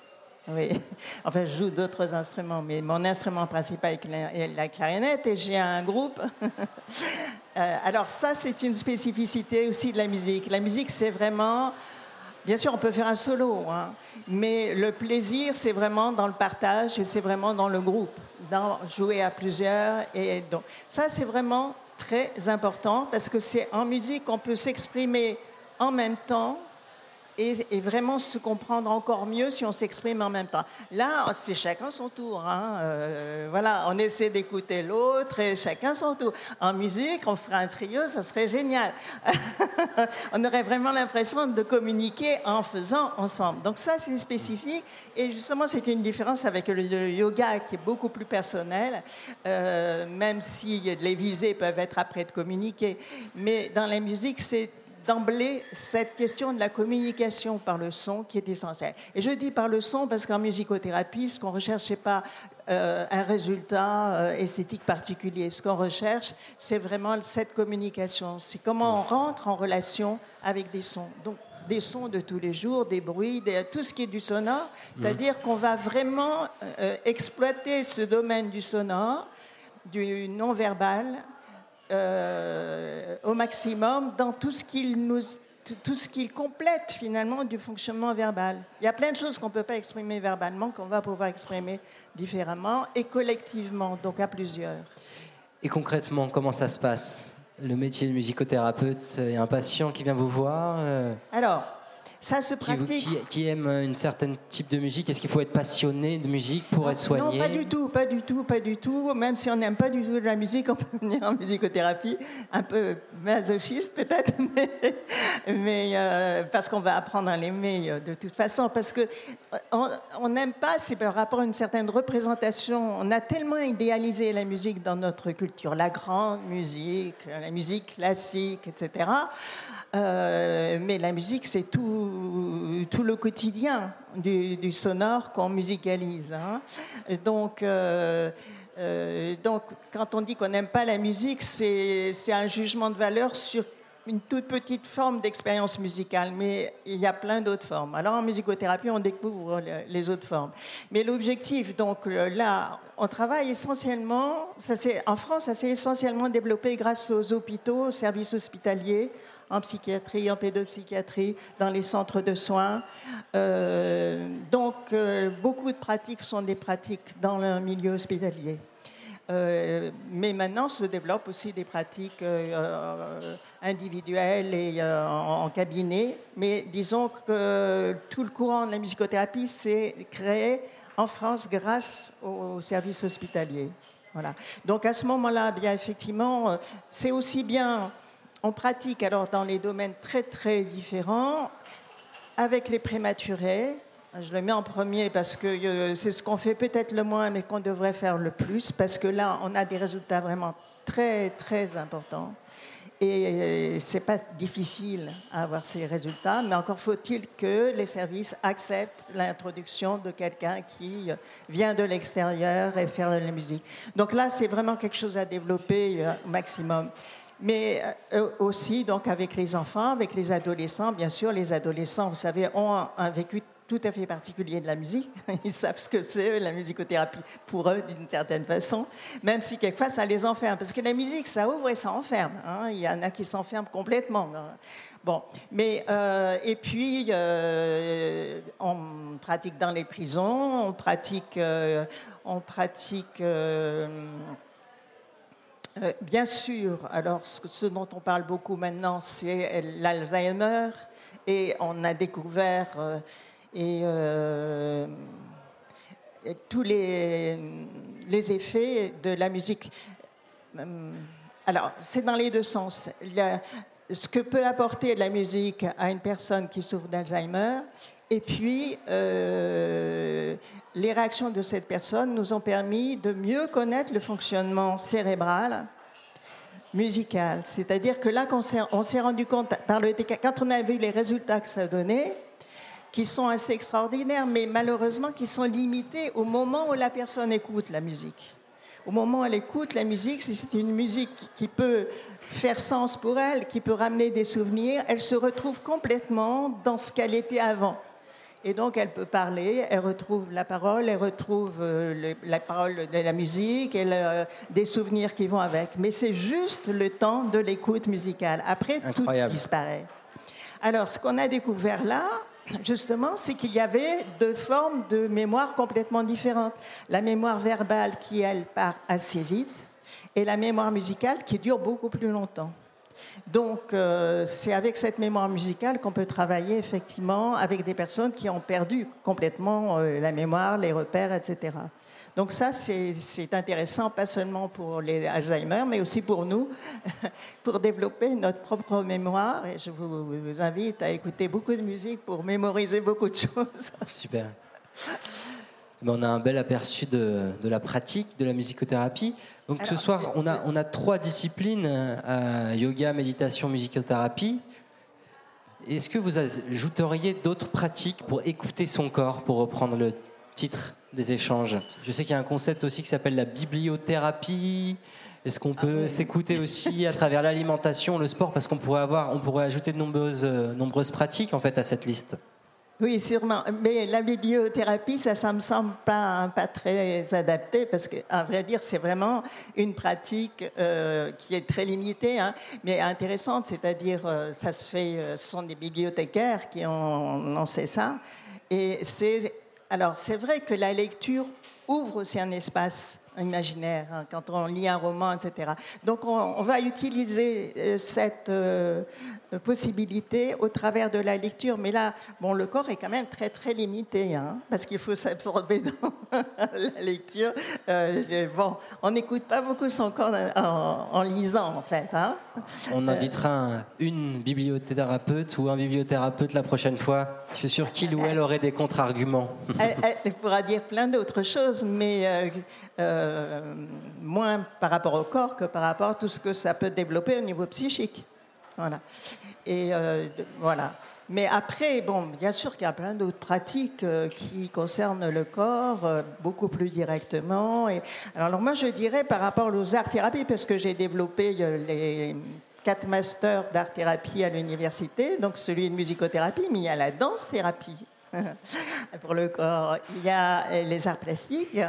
oui, enfin je joue d'autres instruments, mais mon instrument principal est la clarinette et j'ai un groupe. Euh, alors ça, c'est une spécificité aussi de la musique. La musique, c'est vraiment Bien sûr, on peut faire un solo, hein, mais le plaisir, c'est vraiment dans le partage et c'est vraiment dans le groupe, dans jouer à plusieurs. Et donc, ça, c'est vraiment très important parce que c'est en musique qu'on peut s'exprimer en même temps et, vraiment se comprendre encore mieux si on s'exprime en même temps. Là, c'est chacun son tour. Hein. Euh, voilà, on essaie d'écouter l'autre et chacun son tour. En musique, on ferait un trio, ça serait génial. on aurait vraiment l'impression de communiquer en faisant ensemble. Donc ça, c'est spécifique et justement, c'est une différence avec le, yoga qui est beaucoup plus personnel, euh, même si les visées peuvent être après de communiquer. Mais dans la musique, c'est d'emblée cette question de la communication par le son qui est essentielle. Et je dis par le son parce qu'en musicothérapie, ce qu'on recherche, ce n'est pas euh, un résultat euh, esthétique particulier. Ce qu'on recherche, c'est vraiment cette communication. C'est comment on rentre en relation avec des sons. Donc, des sons de tous les jours, des bruits, tout ce qui est du sonore. C'est-à-dire qu'on va vraiment euh, exploiter ce domaine du sonore, du non-verbal, euh, au maximum dans tout ce qu'il nous tout ce qu'il complète finalement du fonctionnement verbal. Il y a plein de choses qu'on ne peut pas exprimer verbalement, qu'on va pouvoir exprimer différemment et collectivement, donc à plusieurs. Et concrètement, comment ça se passe? Le métier de musicothérapeute, il y a un patient qui vient vous voir euh, Alors, ça se pratique. Qui, aime un certain type de musique Est-ce qu'il faut être passionné de musique pour être soigné Non, pas du tout, pas du tout, pas du tout. Même si on n'aime pas du tout la musique, on peut venir en musicothérapie, un peu masochiste peut-être, mais, euh, parce qu'on va apprendre à l'aimer euh, de toute façon. Parce que euh, on n'aime pas, c'est par rapport à une certaine représentation. On a tellement idéalisé la musique dans notre culture, la grande musique, la musique classique, etc. Euh, mais la musique, c'est tout, tout le quotidien du, sonore qu'on musicalise. Hein. Donc, euh, euh, donc, quand on dit qu'on n'aime pas la musique, c'est un jugement de valeur sur une toute petite forme d'expérience musicale, mais il y a plein d'autres formes. Alors en musicothérapie, on découvre les autres formes. Mais l'objectif, donc là, on travaille essentiellement, ça en France, ça s'est essentiellement développé grâce aux hôpitaux, aux services hospitaliers, en psychiatrie, en pédopsychiatrie, dans les centres de soins. Euh, donc, euh, beaucoup de pratiques sont des pratiques dans le milieu hospitalier. Euh, mais maintenant se développent aussi des pratiques individuelles et en, cabinet. Mais disons que tout le courant de la musicothérapie s'est créé en France grâce aux services hospitaliers. Voilà. Donc à ce moment-là, bien effectivement, c'est aussi bien on pratique alors dans les domaines très très différents avec les prématurés. Je le mets en premier parce que euh, c'est ce qu'on fait peut-être le moins, mais qu'on devrait faire le plus, parce que là, on a des résultats vraiment très très importants. Et euh, c'est pas difficile à avoir ces résultats, mais encore faut-il que les services acceptent l'introduction de quelqu'un qui vient de l'extérieur et faire de la musique. Donc là, c'est vraiment quelque chose à développer euh, au maximum mais euh, aussi donc avec les enfants, avec les adolescents. Bien sûr, les adolescents, vous savez, ont un, vécu tout à fait particulier de la musique. Ils savent ce que c'est, la musicothérapie, pour eux, d'une certaine façon, même si quelquefois ça les enferme. Parce que la musique, ça ouvre et ça enferme. Hein. Il y en a qui s'enferment complètement. Hein. Bon, mais, euh, et puis, euh, on pratique dans les prisons, on pratique, on pratique euh, bien sûr, alors ce, dont on parle beaucoup maintenant, c'est l'Alzheimer, et on a découvert euh, euh, tous les, effets de la musique. Alors, c'est dans les deux sens. ce que peut apporter la musique à une personne qui souffre d'Alzheimer, et puis, euh, les réactions de cette personne nous ont permis de mieux connaître le fonctionnement cérébral musical. C'est-à-dire que là, on s'est rendu compte, par le, quand on a vu les résultats que ça donnait, qui sont assez extraordinaires, mais malheureusement qui sont limités au moment où la personne écoute la musique. Au moment où elle écoute la musique, si c'est une musique qui peut faire sens pour elle, qui peut ramener des souvenirs, elle se retrouve complètement dans ce qu'elle était avant. Et donc, elle peut parler, elle retrouve la parole, elle retrouve euh, la parole de la musique et des souvenirs qui vont avec. Mais c'est juste le temps de l'écoute musicale. Après, tout disparaît. Alors, ce qu'on a découvert là, justement, c'est qu'il y avait deux formes de mémoire complètement différentes. La mémoire verbale qui, elle, part assez vite, et la mémoire musicale qui dure beaucoup plus longtemps. Donc, euh, c'est avec cette mémoire musicale qu'on peut travailler effectivement avec des personnes qui ont perdu complètement euh, la mémoire, les repères, etc. Donc ça, c'est intéressant, pas seulement pour les Alzheimer, mais aussi pour nous, pour développer notre propre mémoire. Et je vous, vous invite à écouter beaucoup de musique pour mémoriser beaucoup de choses. Super. on a un bel aperçu de, la pratique de la musicothérapie. Donc ce soir, on a, on a trois disciplines euh, yoga, méditation, musicothérapie. Est-ce que vous ajouteriez d'autres pratiques pour écouter son corps, pour reprendre le titre des échanges? Je sais qu'il y a un concept aussi qui s'appelle la bibliothérapie. Est-ce qu'on peut ah s'écouter aussi à travers l'alimentation, le sport? Parce qu'on pourrait avoir, on pourrait ajouter de nombreuses, euh, nombreuses pratiques en fait à cette liste. Oui, sûrement. Mais la bibliothérapie, ça, ça me semble pas, pas très adapté parce qu'à vrai dire, c'est vraiment une pratique euh, qui est très limitée, hein, mais intéressante. C'est-à-dire, euh, ça se fait, euh, ce sont des bibliothécaires qui ont lancé ça. Et c'est, alors, c'est vrai que la lecture ouvre aussi un espace imaginaire, hein, quand on lit un roman, etc. Donc on, va utiliser euh, cette euh, possibilité au travers de la lecture. Mais là, bon, le corps est quand même très très limité, hein, parce qu'il faut s'absorber dans la lecture. Euh, bon, on n'écoute pas beaucoup son corps en, lisant, en fait. Hein. On invitera une bibliothérapeute ou un bibliothérapeute la prochaine fois. Je suis sûr qu'il ou elle aurait des contre-arguments. Elle, pourra dire plein d'autres choses, mais euh, moins par rapport au corps que par rapport à tout ce que ça peut développer au niveau psychique. Voilà. Et euh, voilà. Mais après, bon, bien sûr qu'il y a plein d'autres pratiques euh, qui concernent le corps beaucoup plus directement. Et, alors, moi, je dirais par rapport aux arts-thérapies, parce que j'ai développé les quatre masters d'art-thérapie à l'université, donc celui de musicothérapie, mais il y a la danse-thérapie pour le corps. Il y a les arts plastiques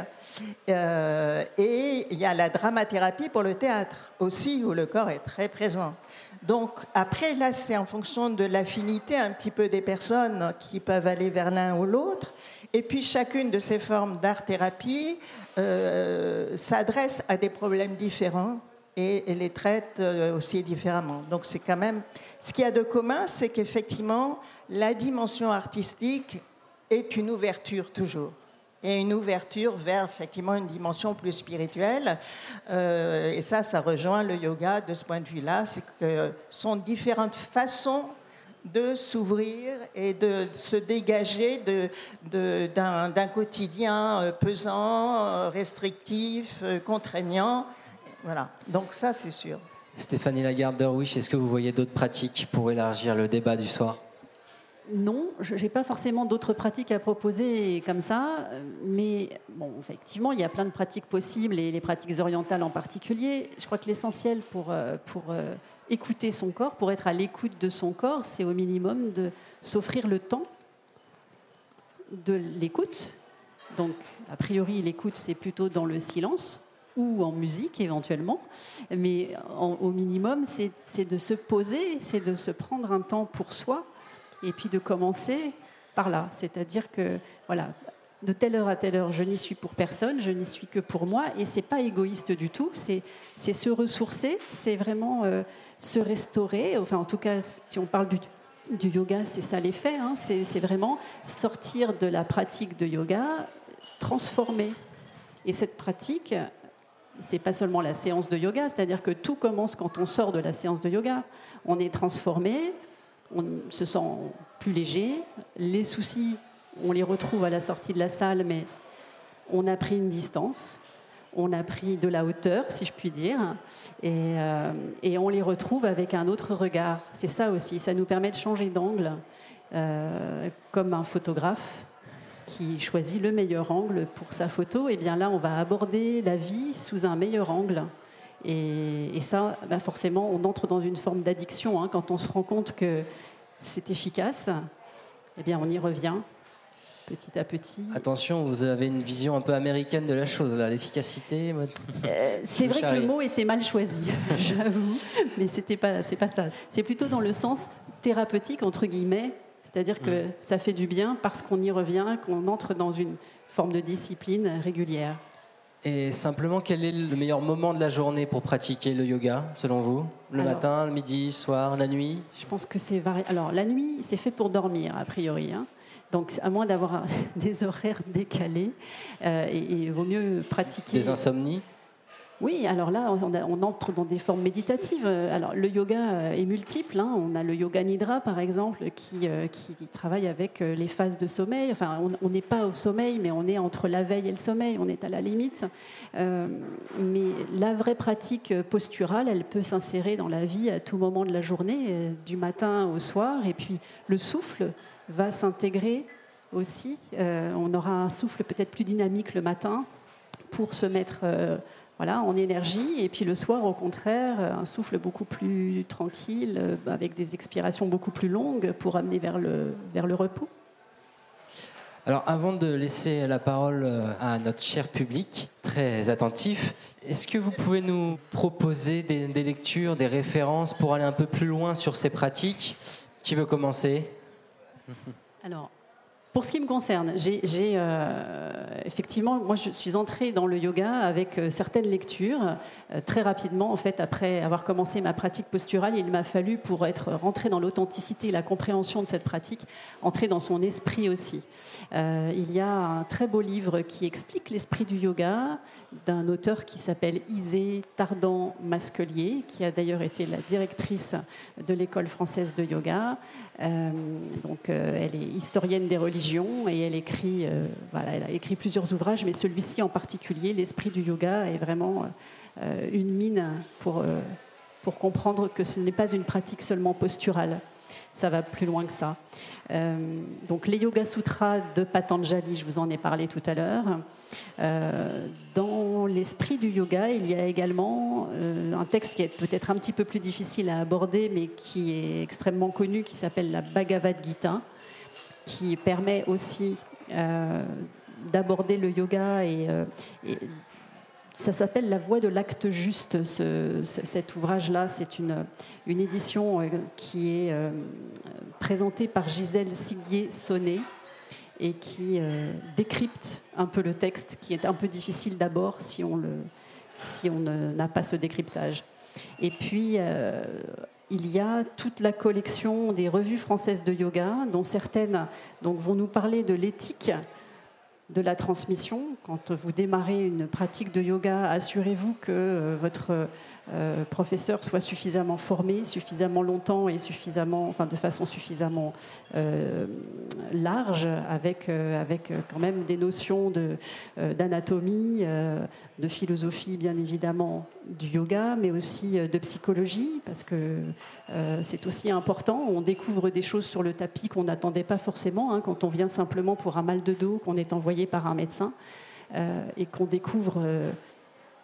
euh, et il y a la dramathérapie pour le théâtre aussi, où le corps est très présent. Donc après, là, c'est en fonction de l'affinité un petit peu des personnes qui peuvent aller vers l'un ou l'autre. Et puis chacune de ces formes d'art-thérapie euh, s'adresse à des problèmes différents et, les traite euh, aussi différemment. Donc c'est quand même... Ce qu'il y a de commun, c'est qu'effectivement, la dimension artistique est une ouverture toujours et une ouverture vers effectivement une dimension plus spirituelle. Euh, et ça, ça rejoint le yoga de ce point de vue-là, c'est que sont différentes façons de s'ouvrir et de se dégager de, d'un, quotidien euh, pesant, restrictif, contraignant. Voilà, donc ça c'est sûr. Stéphanie Lagarde-Derwish, est-ce que vous voyez d'autres pratiques pour élargir le débat du soir? Non, je n'ai pas forcément d'autres pratiques à proposer comme ça, mais bon, effectivement, il y a plein de pratiques possibles et les pratiques orientales en particulier. Je crois que l'essentiel pour, euh, pour euh, écouter son corps, pour être à l'écoute de son corps, c'est au minimum de s'offrir le temps de l'écoute. Donc, a priori, l'écoute, c'est plutôt dans le silence ou en musique éventuellement, mais au minimum, c'est de se poser, c'est de se prendre un temps pour soi et puis de commencer par là. C'est-à-dire que, voilà, de telle heure à telle heure, je n'y suis pour personne, je n'y suis que pour moi, et c'est pas égoïste du tout. C'est se ressourcer, c'est vraiment euh, se restaurer. Enfin, en tout cas, si on parle du, yoga, c'est ça l'effet. Hein. c'est vraiment sortir de la pratique de yoga, transformer. Et cette pratique, c'est pas seulement la séance de yoga, c'est-à-dire que tout commence quand on sort de la séance de yoga. On est transformé, on se sent plus léger. Les soucis, on les retrouve à la sortie de la salle, mais on a pris une distance, on a pris de la hauteur, si je puis dire, et, euh, on les retrouve avec un autre regard. C'est ça aussi, ça nous permet de changer d'angle, euh, comme un photographe qui choisit le meilleur angle pour sa photo. Et eh bien là, on va aborder la vie sous un meilleur angle. Et, ça, bah, forcément, on entre dans une forme d'addiction. Hein. Quand on se rend compte que c'est efficace, eh bien, on y revient petit à petit. Attention, vous avez une vision un peu américaine de la chose, là, l'efficacité. Euh, c'est vrai que le mot était mal choisi, j'avoue, mais c'était pas, c'est pas ça. C'est plutôt dans le sens thérapeutique entre guillemets, c'est-à-dire que mm. ça fait du bien parce qu'on y revient, qu'on entre dans une forme de discipline régulière. Et simplement, quel est le meilleur moment de la journée pour pratiquer le yoga, selon vous? Le matin, le midi, le soir, la nuit? Je pense que c'est varié. Alors, la nuit, c'est fait pour dormir, a priori. Hein. Donc, à moins d'avoir des horaires décalés, euh, et il vaut mieux pratiquer. Des insomnies? Oui, alors là, on, entre dans des formes méditatives. Alors, le yoga est multiple. Hein. On a le yoga nidra, par exemple, qui, euh, travaille avec euh, les phases de sommeil. Enfin, on n'est pas au sommeil, mais on est entre la veille et le sommeil. On est à la limite. Euh, mais la vraie pratique posturale, elle peut s'insérer dans la vie à tout moment de la journée, du matin au soir. Et puis, le souffle va s'intégrer aussi. on aura un souffle peut-être plus dynamique le matin pour se mettre voilà, en énergie. Et puis le soir, au contraire, un souffle beaucoup plus tranquille, euh, avec des expirations beaucoup plus longues pour amener vers le, vers le repos. Alors avant de laisser la parole euh, à notre cher public, très attentif, est-ce que vous pouvez nous proposer des, des lectures, des références pour aller un peu plus loin sur ces pratiques? Qui veut commencer? Alors, pour ce qui me concerne, j'ai euh, effectivement, moi je suis entrée dans le yoga avec euh, certaines lectures. Euh, très rapidement, en fait, après avoir commencé ma pratique posturale, il m'a fallu, pour être rentrée dans l'authenticité et la compréhension de cette pratique, entrer dans son esprit aussi. il y a un très beau livre qui explique l'esprit du yoga d'un auteur qui s'appelle Isée Tardan Masquelier, qui a d'ailleurs été la directrice de l'école française de yoga. Donc, elle est historienne des religions et elle écrit, euh, voilà, elle a écrit plusieurs ouvrages, mais celui-ci en particulier, L'esprit du yoga, est vraiment euh, une mine pour, euh, pour comprendre que ce n'est pas une pratique seulement posturale. Ça va plus loin que ça. Donc les Yoga Sutras de Patanjali, je vous en ai parlé tout à l'heure. dans l'esprit du yoga, il y a également un texte qui est peut-être un petit peu plus difficile à aborder, mais qui est extrêmement connu, qui s'appelle la Bhagavad Gita qui permet aussi euh, d'aborder le yoga et, euh, ça s'appelle La voie de l'acte juste, cet ouvrage-là. C'est une, une, édition euh, qui est présentée par Gisèle Siguier-Sonnet et qui décrypte un peu le texte, qui est un peu difficile d'abord si on si n'a pas ce décryptage. Et puis, il y a toute la collection des revues françaises de yoga, dont certaines donc, vont nous parler de l'éthique de la transmission. Quand vous démarrez une pratique de yoga, assurez-vous que euh, votre euh, professeur soit suffisamment formé, suffisamment longtemps et suffisamment, enfin de façon suffisamment euh, large, avec, avec quand même des notions d'anatomie, de, philosophie bien évidemment du yoga, mais aussi de psychologie, parce que c'est aussi important. On découvre des choses sur le tapis qu'on n'attendait pas forcément hein, quand on vient simplement pour un mal de dos, qu'on est envoyé par un médecin euh, et qu'on découvre euh,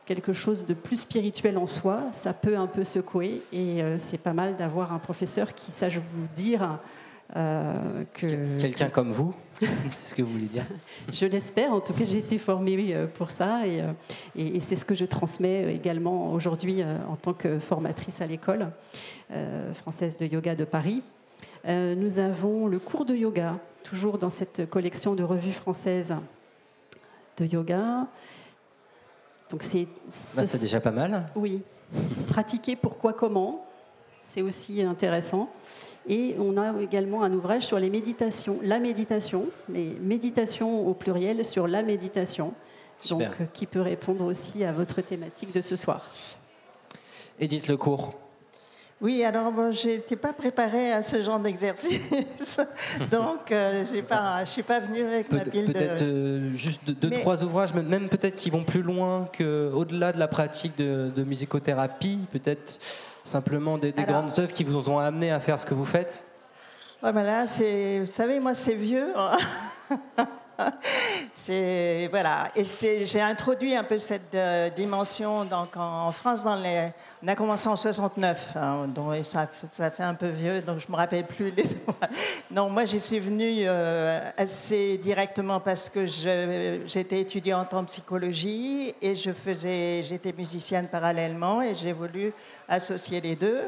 quelque chose de plus spirituel en soi, ça peut un peu secouer et euh, c'est pas mal d'avoir un professeur qui sache vous dire que... Quelqu'un comme vous, c'est ce que vous voulez dire Je l'espère, en tout cas j'ai été formée pour ça et, et, c'est ce que je transmets également aujourd'hui en tant que formatrice à l'école française de yoga de Paris. nous avons le cours de yoga, toujours dans cette collection de revues françaises de yoga. Donc c'est bah, c'est déjà pas mal. Oui. Pratiquer pourquoi comment, c'est aussi intéressant. Et on a également un ouvrage sur les méditations, la méditation, mais méditation au pluriel sur la méditation, donc qui peut répondre aussi à votre thématique de ce soir. Edith Lecourt. Oui, alors je n'étais pas préparée à ce genre d'exercice, donc euh, je ne suis pas venue avec Pe ma pile Peut-être euh, juste deux, trois ouvrages, même peut-être qui vont plus loin qu'au-delà de la pratique de, musicothérapie, peut-être simplement des, grandes œuvres qui vous ont amené à faire ce que vous faites. Ouais, là, vous savez, moi c'est vieux. voilà. Et j'ai introduit un peu cette euh, dimension. Donc en, France, dans les, on a commencé en 69, hein, donc ça, ça, fait un peu vieux, donc je me rappelle plus non, moi j'y suis venue euh, assez directement parce que j'étais étudiante en psychologie et j'étais musicienne parallèlement et j'ai voulu associer les deux.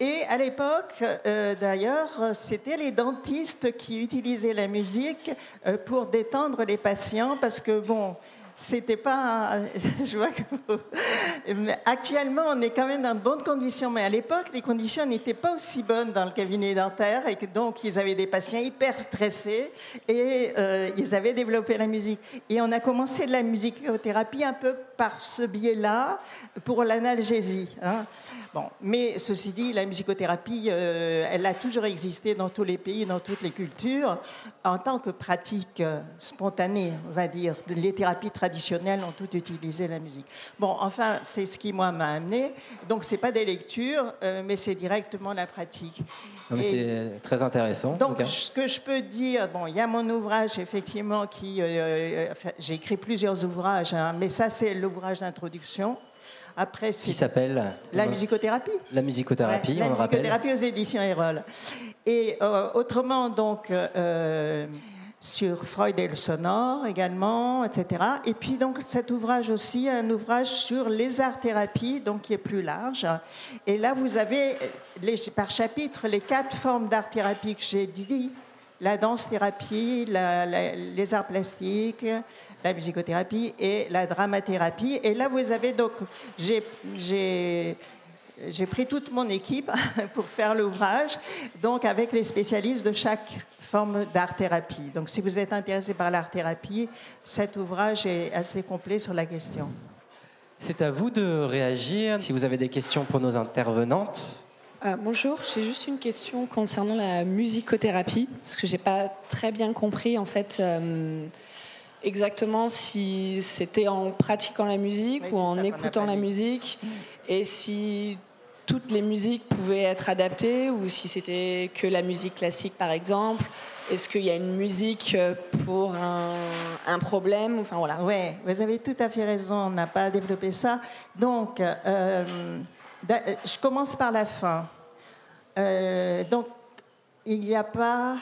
Et à l'époque, euh, d'ailleurs, c'était les dentistes qui utilisaient la musique euh, pour détendre les patients parce que, bon, c'était pas. Je vois que. Actuellement, on est quand même dans de bonnes conditions, mais à l'époque, les conditions n'étaient pas aussi bonnes dans le cabinet dentaire, et donc ils avaient des patients hyper stressés, et euh, ils avaient développé la musique. Et on a commencé la musicothérapie un peu par ce biais-là pour l'analgésie. Hein. Bon, mais ceci dit, la musicothérapie, euh, elle a toujours existé dans tous les pays, dans toutes les cultures, en tant que pratique euh, spontanée, on va dire. Les thérapies traditionnelles ont toutes utilisé la musique. Bon, enfin, c'est ce qui, moi, m'a amené. Donc, ce n'est pas des lectures, euh, mais c'est directement la pratique. C'est très intéressant. Donc, ce que je peux dire, bon, il y a mon ouvrage, effectivement, qui. j'ai écrit plusieurs ouvrages, hein, mais ça, c'est le ouvrage d'introduction. Après, qui s'appelle La musicothérapie. La musicothérapie, on le rappelle. La musicothérapie aux éditions Erol. Et euh, autrement, donc, euh, sur Freud et le sonore également, etc. Et puis, donc, cet ouvrage aussi, un ouvrage sur les arts-thérapies, donc qui est plus large. Et là, vous avez par chapitre les quatre formes d'art-thérapie que j'ai dit la danse-thérapie, les arts plastiques, la musicothérapie et la dramathérapie. Et là, vous avez donc, j'ai pris toute mon équipe pour faire l'ouvrage, donc avec les spécialistes de chaque forme d'art-thérapie. Donc, si vous êtes intéressé par l'art-thérapie, cet ouvrage est assez complet sur la question. C'est à vous de réagir. Si vous avez des questions pour nos intervenantes. Euh, bonjour, j'ai juste une question concernant la musicothérapie, parce que j'ai pas très bien compris en fait. Euh, exactement si c'était en pratiquant la musique ou en écoutant la musique et si toutes les musiques pouvaient être adaptées ou si c'était que la musique classique par exemple est-ce qu'il y a une musique pour un, problème enfin voilà. Oui vous avez tout à fait raison on n'a pas développé ça. Donc euh, je commence par la fin. Euh, donc il n'y a pas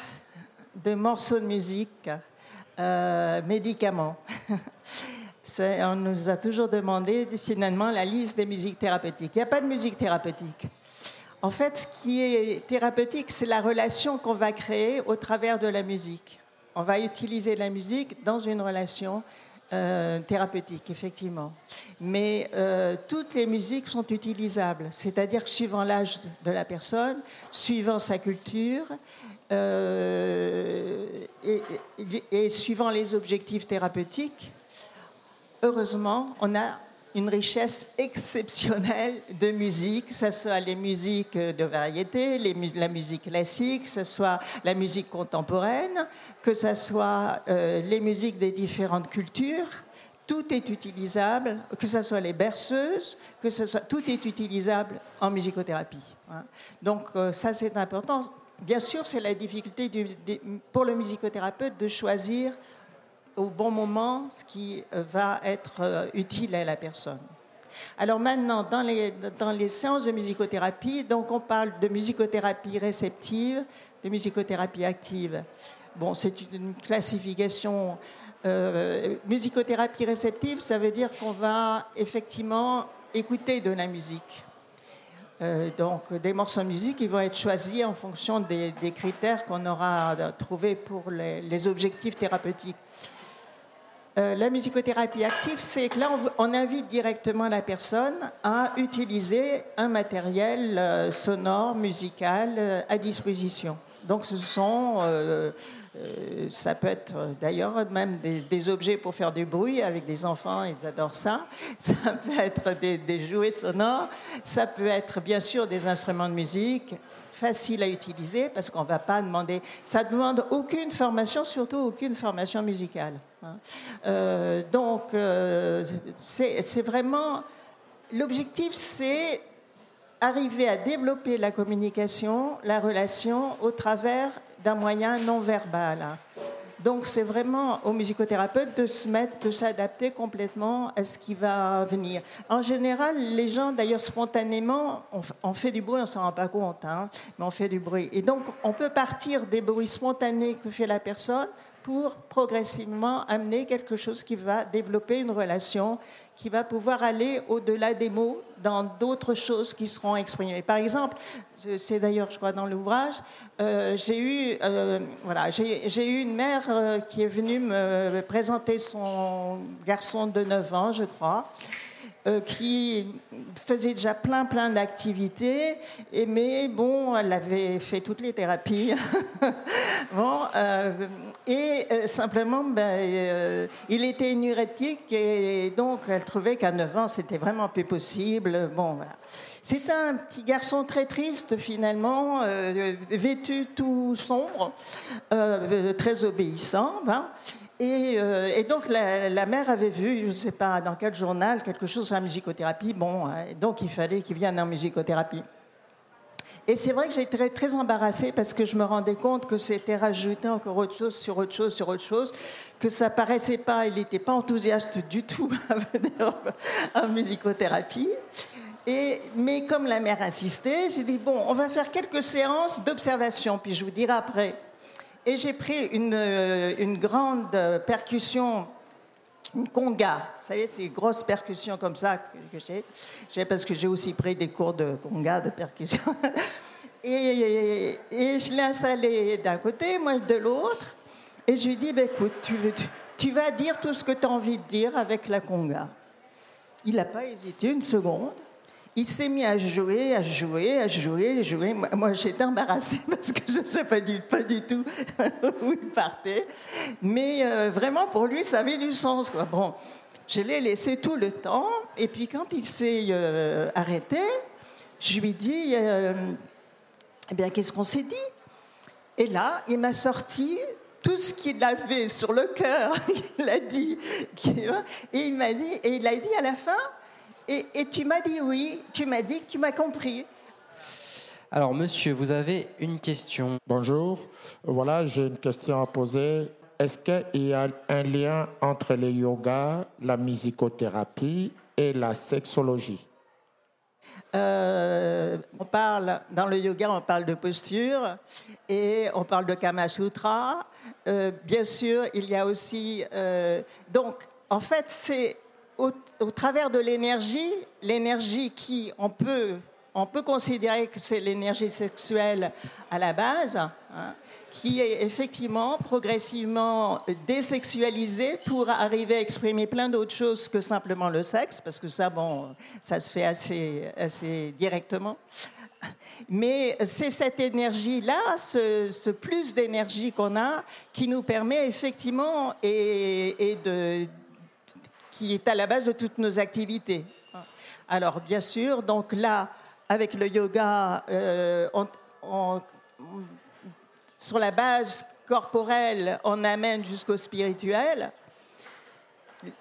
de morceaux de musique euh, médicaments. on nous a toujours demandé finalement la liste des musiques thérapeutiques. Il n'y a pas de musique thérapeutique. En fait, ce qui est thérapeutique, c'est la relation qu'on va créer au travers de la musique. On va utiliser la musique dans une relation euh, thérapeutique, effectivement. Mais euh, toutes les musiques sont utilisables, c'est-à-dire suivant l'âge de la personne, suivant sa culture, euh, et, suivant les objectifs thérapeutiques, heureusement, on a une richesse exceptionnelle de musique, que ce soit les musiques de variété, la musique classique, que ce soit la musique contemporaine, que ce soit euh, les musiques des différentes cultures. Tout est utilisable, que ce soit les berceuses, que ce soit, tout est utilisable en musicothérapie. Hein. Donc euh, ça c'est important bien sûr, c'est la difficulté pour le musicothérapeute de choisir au bon moment ce qui euh, va être euh, utile à la personne. Alors maintenant, dans les, dans les séances de musicothérapie, donc on parle de musicothérapie réceptive, de musicothérapie active. Bon, c'est une classification. Euh, musicothérapie réceptive, ça veut dire qu'on va effectivement écouter de la musique. Donc des morceaux de musique qui vont être choisis en fonction des, critères qu'on aura trouvés pour les, objectifs thérapeutiques. Euh, la musicothérapie active, c'est que là, on, invite directement la personne à utiliser un matériel euh, sonore, musical à disposition. Donc ce sont euh, ça peut être euh, d'ailleurs même des, objets pour faire du bruit avec des enfants, ils adorent ça. Ça peut être des, jouets sonores, ça peut être bien sûr des instruments de musique faciles à utiliser parce qu'on ne va pas demander. Ça ne demande aucune formation, surtout aucune formation musicale. Hein. Euh, donc c'est vraiment. L'objectif, c'est arriver à développer la communication, la relation au travers d'un moyen non verbal. Donc c'est vraiment au musicothérapeute de se mettre, de s'adapter complètement à ce qui va venir. En général, les gens, d'ailleurs spontanément, on, fait du bruit, on s'en rend pas compte, hein, mais on fait du bruit. Et donc on peut partir des bruits spontanés que fait la personne pour progressivement amener quelque chose qui va développer une relation, qui va pouvoir aller au-delà des mots dans d'autres choses qui seront exprimées. Par exemple, c'est d'ailleurs, je crois, dans l'ouvrage, euh, j'ai eu, euh, voilà, j'ai eu une mère euh, qui est venue me présenter son garçon de 9 ans, je crois. Euh, qui faisait déjà plein, plein d'activités, mais bon, elle avait fait toutes les thérapies. bon, euh, et euh, simplement, ben, il était énurétique et donc elle trouvait qu'à 9 ans, c'était vraiment plus possible. Bon, voilà. C'est un petit garçon très triste finalement, vêtu tout sombre, très obéissant. Euh, et, donc la, mère avait vu, je ne sais pas dans quel journal, quelque chose sur la musicothérapie. Bon, hein, donc il fallait qu'il vienne en musicothérapie. Et c'est vrai que j'étais très, très embarrassée parce que je me rendais compte que c'était rajouter encore autre chose sur autre chose sur autre chose, que ça paraissait pas, il n'était pas enthousiaste du tout à venir en musicothérapie. Mais comme la mère insistait, j'ai dit bon, on va faire quelques séances d'observation, puis je vous dirai après et j'ai pris une, euh, grande percussion, une conga. Vous savez, ces grosses percussions comme ça que, j'ai. Parce que j'ai aussi pris des cours de conga, de percussion. Et, je l'ai installé d'un côté, moi de l'autre. Et je lui dis, bah, écoute, tu, tu vas dire tout ce que tu as envie de dire avec la conga. Il n'a pas hésité une seconde il s'est mis à jouer, à jouer, à jouer, à jouer. Moi, j'étais embarrassée parce que je ne sais pas du, tout où il partait. Mais euh, vraiment, pour lui, ça avait du sens. Quoi. Bon, je l'ai laissé tout le temps. Et puis, quand il s'est euh, arrêté, je lui ai dit euh, Eh bien, qu'est-ce qu'on s'est dit? Et là, il m'a sorti tout ce qu'il avait sur le cœur. il a dit. Et il m'a dit, et il a dit à la fin et, tu m'as dit oui, tu m'as dit que tu m'as compris. Alors, monsieur, vous avez une question. Bonjour. Voilà, j'ai une question à poser. Est-ce qu'il y a un lien entre le yoga, la musicothérapie et la sexologie? Euh, on parle, dans le yoga, on parle de posture et on parle de Kama Sutra. Euh, bien sûr, il y a aussi. Euh, donc, en fait, c'est au, travers de l'énergie, l'énergie qui, on peut, on peut considérer que c'est l'énergie sexuelle à la base, hein, qui est effectivement progressivement désexualisée pour arriver à exprimer plein d'autres choses que simplement le sexe, parce que ça, bon, ça se fait assez, assez directement. Mais c'est cette énergie-là, ce, plus d'énergie qu'on a, qui nous permet effectivement et de qui est à la base de toutes nos activités. Alors, bien sûr, donc là, avec le yoga, euh, sur la base corporelle, on amène jusqu'au spirituel.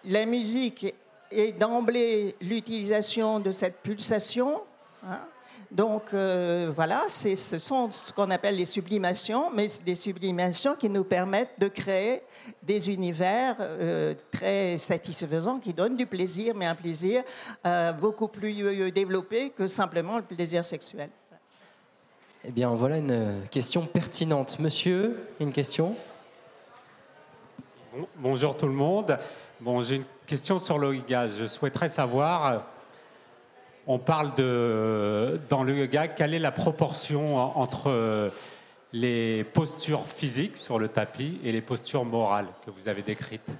La musique est d'emblée l'utilisation de cette pulsation. Hein. Donc euh, voilà, ce sont ce qu'on appelle les sublimations, mais des sublimations qui nous permettent de créer des univers euh, très satisfaisants, qui donnent du plaisir, mais un plaisir euh, beaucoup plus développé que simplement le plaisir sexuel. Eh bien, voilà une question pertinente. Monsieur, une question? Bonjour tout le monde. Bon, j'ai une question sur le. Je souhaiterais savoir on parle de, dans le yoga, quelle est la proportion entre les postures physiques sur le tapis et les postures morales que vous avez décrites?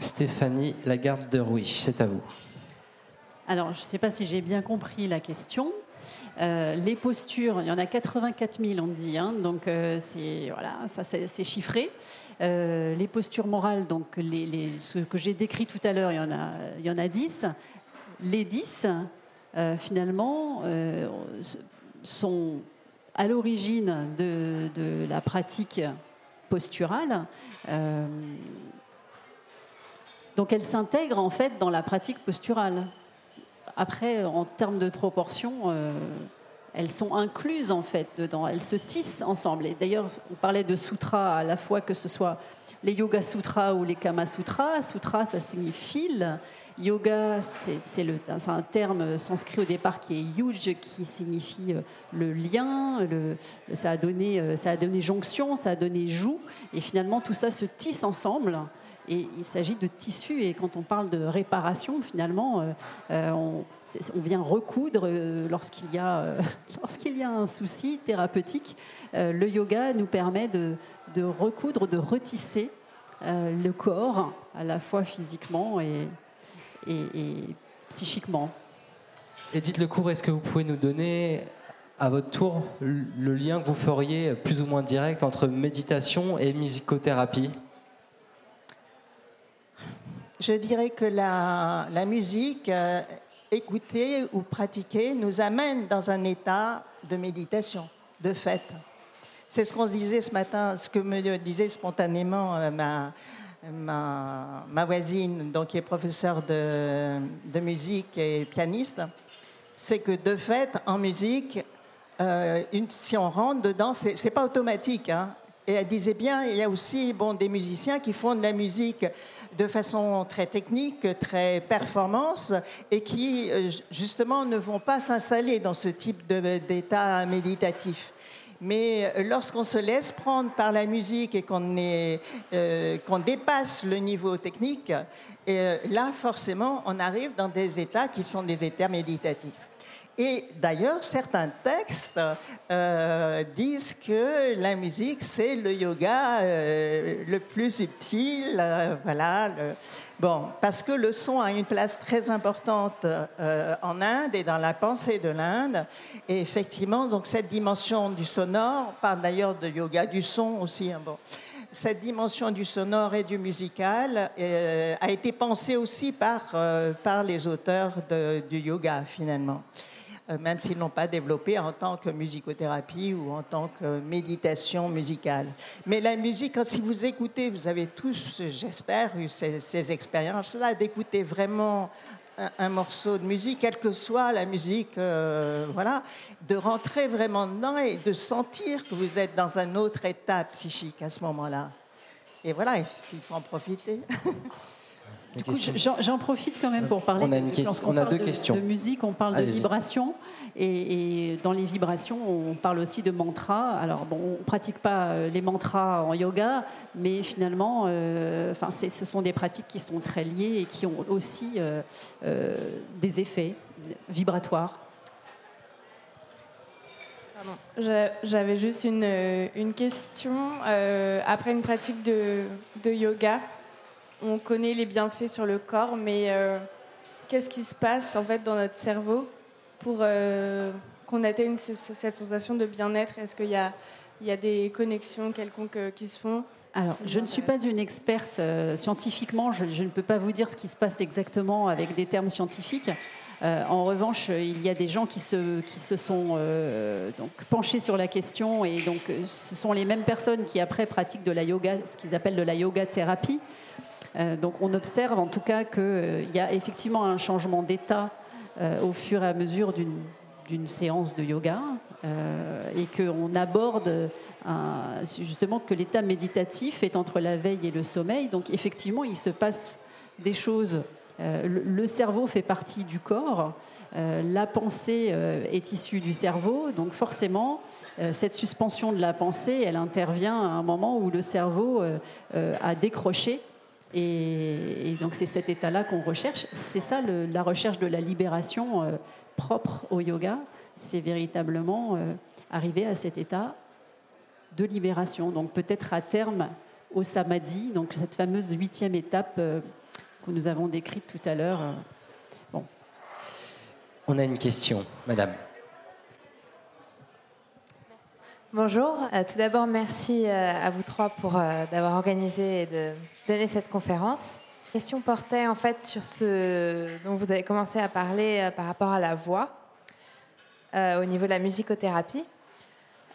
Stéphanie Lagarde de Rouy, c'est à vous. Alors, je ne sais pas si j'ai bien compris la question. Euh, les postures, il y en a 84 000, on dit, hein, donc euh, c'est voilà, ça c'est chiffré. Euh, les postures morales, donc les, ce que j'ai décrit tout à l'heure, il y en a, il y en a 10. Les 10, euh, finalement, euh, sont à l'origine de, la pratique posturale. Euh, donc elles s'intègrent en fait dans la pratique posturale. Après, en termes de proportion, elles sont incluses en fait dedans, elles se tissent ensemble. Et d'ailleurs, on parlait de sutra à la fois que ce soit les Yoga Sutras ou les Kama Sutras. Sutra, ça signifie fil. Yoga, c'est un terme sanskrit au départ qui est yuj, qui signifie euh, le lien. Ça, a donné, euh, ça a donné jonction, ça a donné joue. Et finalement, tout ça se tisse ensemble. Et il s'agit de tissu. Et quand on parle de réparation, finalement, euh, on, vient recoudre lorsqu'il y, a, lorsqu'il y a un souci thérapeutique. le yoga nous permet de, de recoudre, de retisser le corps, à la fois physiquement et, et, psychiquement. Edith Lecourt, est-ce que vous pouvez nous donner à votre tour le lien que vous feriez plus ou moins direct entre méditation et musicothérapie? Je dirais que la, la musique euh, écoutée ou pratiquée nous amène dans un état de méditation, de fait. C'est ce qu'on se disait ce matin, ce que me disait spontanément euh, ma, ma, voisine, donc, qui est professeure de, musique et pianiste, c'est que de fait, en musique, euh, une, si on rentre dedans, c'est pas automatique. Hein. Et elle disait bien, il y a aussi bon, des musiciens qui font de la musique de façon très technique, très performance, et qui euh, justement ne vont pas s'installer dans ce type d'état méditatif. Mais euh, lorsqu'on se laisse prendre par la musique et qu'on euh, dépasse le niveau technique, euh, là, forcément, on arrive dans des états qui sont des états méditatifs. Et d'ailleurs, certains textes disent que la musique, c'est le yoga le plus subtil. voilà. Bon, parce que le son a une place très importante euh, en Inde et dans la pensée de l'Inde. Et effectivement, donc cette dimension du sonore, on parle d'ailleurs de yoga du son aussi. Hein, bon. Cette dimension du sonore et du musical euh, a été pensée aussi par, euh, par les auteurs du yoga, finalement. Euh, même s'ils n'ont pas développé en tant que musicothérapie ou en tant que méditation musicale. Mais la musique, si vous écoutez, vous avez tous, j'espère, eu ces, expériences-là, d'écouter vraiment un, morceau de musique, quelle que soit la musique, euh, voilà, de rentrer vraiment dedans et de sentir que vous êtes dans un autre état psychique à ce moment-là. Et voilà, il faut en profiter. Du coup, j'en profite quand même pour parler. On a, une question, on a deux questions. De musique, on parle de vibrations. Et, dans les vibrations, on parle aussi de mantras. Alors, bon, on ne pratique pas euh, les mantras en yoga, mais finalement, euh, enfin, ce sont des pratiques qui sont très liées et qui ont aussi euh, des effets vibratoires. J'avais juste une, une question. après une pratique de, de yoga, on connaît les bienfaits sur le corps, mais euh, qu'est-ce qui se passe en fait dans notre cerveau pour euh, qu'on atteigne cette sensation de bien-être? Est-ce qu'il y a, il y a des connexions quelconques euh, qui se font? Alors, je ne suis pas une experte scientifiquement, je, ne peux pas vous dire ce qui se passe exactement avec des termes scientifiques. en revanche, il y a des gens qui se, qui se sont donc penchés sur la question et donc ce sont les mêmes personnes qui après pratiquent de la yoga, ce qu'ils appellent de la yoga thérapie. Euh, donc on observe en tout cas qu'il euh, y a effectivement un changement d'état euh, au fur et à mesure d'une séance de yoga et qu'on aborde justement que l'état méditatif est entre la veille et le sommeil. Donc effectivement, il se passe des choses. le, cerveau fait partie du corps. la pensée est issue du cerveau, donc forcément, cette suspension de la pensée, elle intervient à un moment où le cerveau a décroché et, donc c'est cet état-là qu'on recherche. C'est ça la recherche de la libération euh, propre au yoga. C'est véritablement euh, arriver à cet état de libération. Donc peut-être à terme au samadhi, donc cette fameuse huitième étape euh, que nous avons décrite tout à l'heure. bon. On a une question, Madame. Bonjour. tout d'abord, merci à vous trois pour d'avoir organisé et de donner cette conférence. La question portait en fait sur ce dont vous avez commencé à parler euh, par rapport à la voix euh, au niveau de la musicothérapie.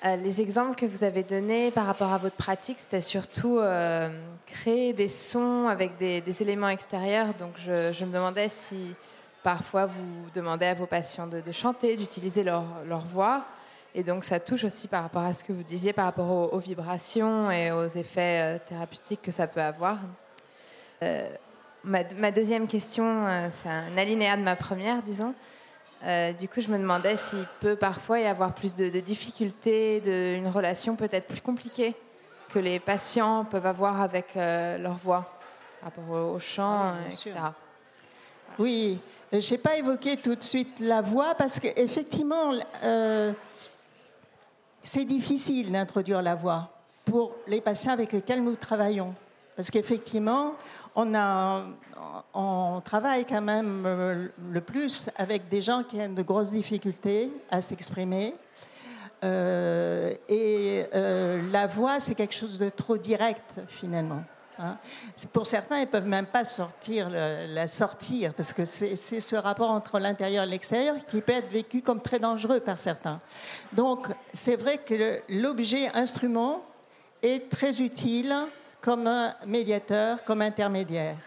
Euh, les exemples que vous avez donnés par rapport à votre pratique, c'était surtout créer des sons avec des, éléments extérieurs. Donc je, me demandais si parfois vous demandez à vos patients de, chanter, d'utiliser leur, voix. Et donc ça touche aussi par rapport à ce que vous disiez, par rapport aux, vibrations et aux effets thérapeutiques que ça peut avoir. Ma, ma, deuxième question, c'est un alinéa de ma première, disons. Euh, du coup, je me demandais s'il peut parfois y avoir plus de, difficultés, de, une relation peut-être plus compliquée que les patients peuvent avoir avec euh, leur voix par rapport au, chant, etc. Oui, euh, je n'ai pas évoqué tout de suite la voix parce qu'effectivement, c'est difficile d'introduire la voix pour les patients avec lesquels nous travaillons. Parce qu'effectivement, on, travaille quand même euh, le plus avec des gens qui ont de grosses difficultés à s'exprimer. Euh, et euh, la voix, c'est quelque chose de trop direct, finalement. Hein. Pour certains, ils ne peuvent même pas sortir, la sortir, parce que c'est ce rapport entre l'intérieur et l'extérieur qui peut être vécu comme très dangereux par certains. Donc, c'est vrai que l'objet instrument est très utile comme médiateur, comme intermédiaire.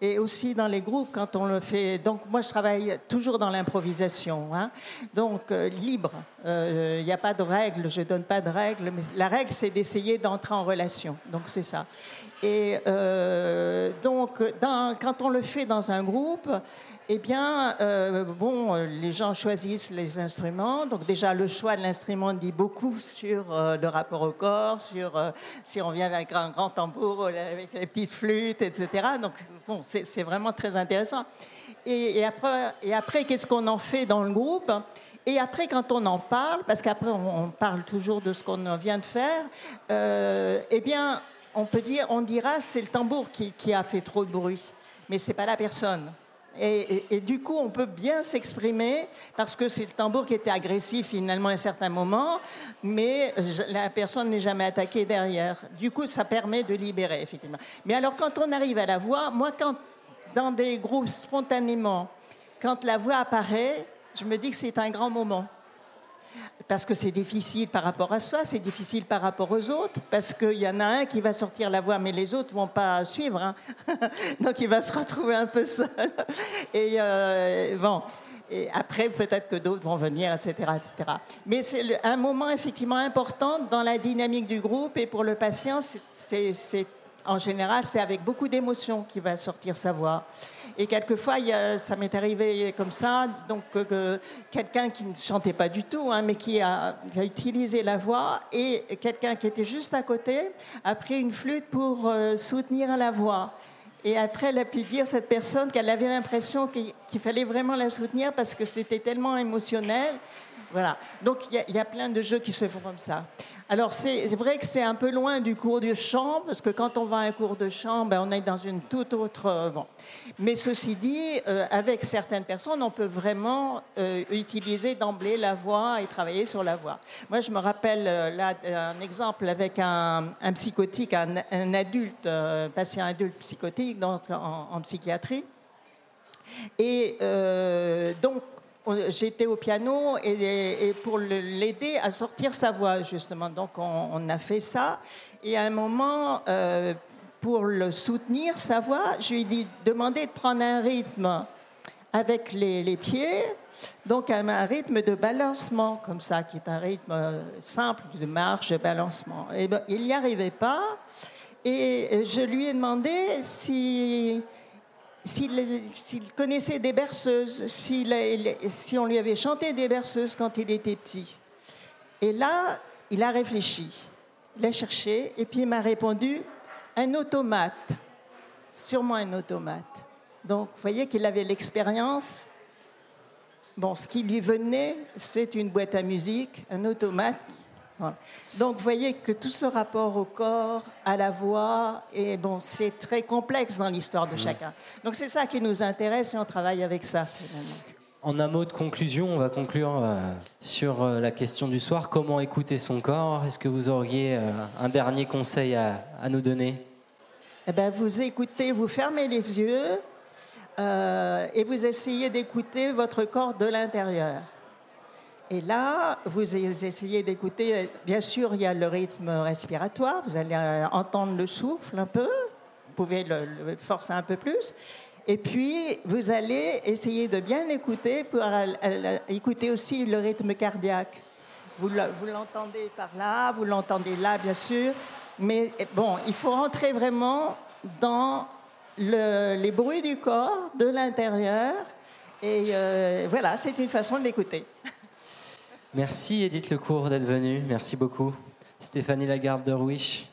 Et aussi dans les groupes, quand on le fait. Donc, moi, je travaille toujours dans l'improvisation. Hein. Donc, euh, libre. Il euh, n'y a pas de règles, je ne donne pas de règles. Mais la règle, c'est d'essayer d'entrer en relation. Donc, c'est ça. Et euh, donc, quand on le fait dans un groupe, eh bien, euh, bon, les gens choisissent les instruments. Donc déjà, le choix de l'instrument dit beaucoup sur euh, le rapport au corps, sur si on vient avec un grand tambour, avec les petites flûtes, etc. Donc, bon, c'est vraiment très intéressant. Et après qu'est-ce qu'on en fait dans le groupe? Et après, quand on en parle, parce qu'après on, parle toujours de ce qu'on vient de faire, eh bien, on peut dire, on dira, c'est le tambour qui, a fait trop de bruit, mais c'est pas la personne. Et, du coup, on peut bien s'exprimer parce que c'est le tambour qui était agressif finalement à un certain moment, mais la personne n'est jamais attaquée derrière. Du coup, ça permet de libérer, effectivement. Mais alors, quand on arrive à la voix, moi, quand dans des groupes spontanément, quand la voix apparaît, je me dis que c'est un grand moment parce que c'est difficile par rapport à soi, c'est difficile par rapport aux autres, parce qu'il y en a un qui va sortir la voix, mais les autres vont pas suivre. Hein. Donc il va se retrouver un peu seul. Et euh, bon. Après, peut-être que d'autres vont venir, etc., etc. Mais c'est un moment effectivement important dans la dynamique du groupe et pour le patient, en général, c'est avec beaucoup d'émotion qu'il va sortir sa voix. Et quelquefois, ça m'est arrivé comme ça, donc quelqu'un qui ne chantait pas du tout, hein, mais qui a, utilisé la voix, et quelqu'un qui était juste à côté a pris une flûte pour euh, soutenir la voix. Et après, elle a pu dire, cette personne, qu'elle avait l'impression qu'il fallait vraiment la soutenir parce que c'était tellement émotionnel. Voilà. Donc, il y, a plein de jeux qui se font comme ça. Alors, c'est vrai que c'est un peu loin du cours de chant, parce que quand on va à un cours de chant, ben, on est dans une toute autre... Euh, bon. Mais ceci dit, euh, avec certaines personnes, on peut vraiment euh, utiliser d'emblée la voix et travailler sur la voix. Moi, je me rappelle là un exemple avec un, psychotique, un, adulte, un patient adulte psychotique en psychiatrie. Et donc, j'étais au piano et, pour l'aider à sortir sa voix, justement. Donc, on, a fait ça. Et à un moment, euh, pour le soutenir, sa voix, je lui ai dit, demandez de prendre un rythme avec les, pieds, donc un, rythme de balancement, comme ça, qui est un rythme simple de marche, de balancement. Ben, il n'y arrivait pas. Et je lui ai demandé si s'il connaissait des berceuses, si on lui avait chanté des berceuses quand il était petit. Et là, il a réfléchi, il a cherché, et puis il m'a répondu un automate, sûrement un automate. Donc, vous voyez qu'il avait l'expérience. Bon, ce qui lui venait, c'est une boîte à musique, un automate donc, vous voyez que tout ce rapport au corps, à la voix, et bon, c'est très complexe dans l'histoire de chacun. Donc, c'est ça qui nous intéresse et on travaille avec ça. En un mot de conclusion, on va conclure euh, sur euh, la question du soir. Comment écouter son corps? Est-ce que vous auriez euh, un dernier conseil à, nous donner? Eh ben, Vous écoutez, vous fermez les yeux et vous essayez d'écouter votre corps de l'intérieur. Et là, vous essayez d'écouter, bien sûr, il y a le rythme respiratoire, vous allez euh, entendre le souffle un peu, vous pouvez le, forcer un peu plus. Et puis, vous allez essayer de bien écouter pour écouter aussi le rythme cardiaque. Vous l'entendez par là, vous l'entendez là, bien sûr. Mais bon, il faut rentrer vraiment dans les bruits du corps, de l'intérieur. Et euh, voilà, c'est une façon de l'écouter. Merci Edith Lecourt d'être venue. Merci beaucoup. Stéphanie Lagarde de Rouiche,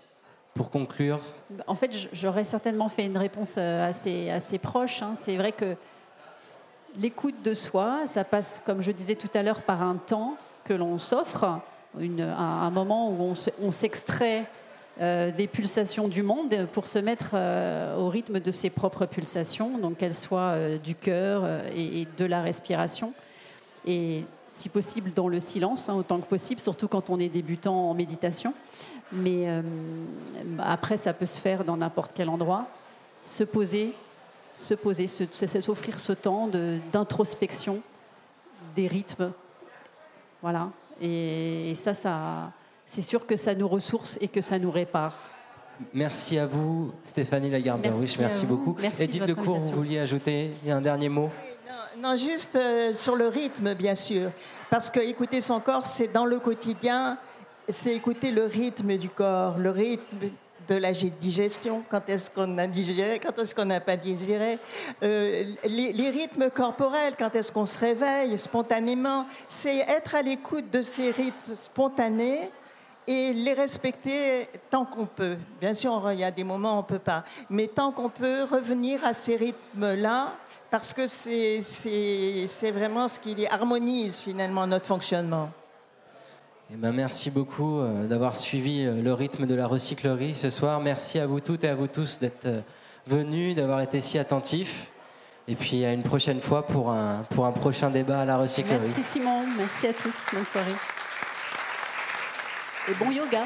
pour conclure. En fait, j'aurais certainement fait une réponse euh, assez, assez proche. Hein. C'est vrai que l'écoute de soi, ça passe, comme je disais tout à l'heure, par un temps que l'on s'offre, un, moment où on s'extrait euh, des pulsations du monde pour se mettre euh, au rythme de ses propres pulsations, donc qu'elles soient du cœur et, de la respiration. Et si possible dans le silence, hein, autant que possible, surtout quand on est débutant en méditation. Mais après, ça peut se faire dans n'importe quel endroit. Se poser, se poser, s'offrir ce temps d'introspection des rythmes. Voilà. Et, et ça, ça c'est sûr que ça nous ressource et que ça nous répare. Merci à vous, Stéphanie lagarde Merci, merci beaucoup. Merci Edith Lecourt, vous vouliez ajouter un dernier mot? Non, juste euh, sur le rythme, bien sûr. Parce que écouter son corps, c'est dans le quotidien, c'est écouter le rythme du corps, le rythme de la digestion, quand est-ce qu'on a digéré, quand est-ce qu'on n'a pas digéré, euh, les, les, rythmes corporels, quand est-ce qu'on se réveille spontanément? C'est être à l'écoute de ces rythmes spontanés et les respecter tant qu'on peut. Bien sûr, il y a des moments où on ne peut pas, mais tant qu'on peut revenir à ces rythmes-là, parce que c'est vraiment ce qui harmonise finalement notre fonctionnement. Eh ben, merci beaucoup euh, d'avoir suivi euh, le rythme de la recyclerie ce soir. Merci à vous toutes et à vous tous d'être euh, venus, d'avoir été si attentifs. Et puis à une prochaine fois pour un, pour un prochain débat à la recyclerie. Merci Simon, merci à tous, bonne soirée et bon yoga.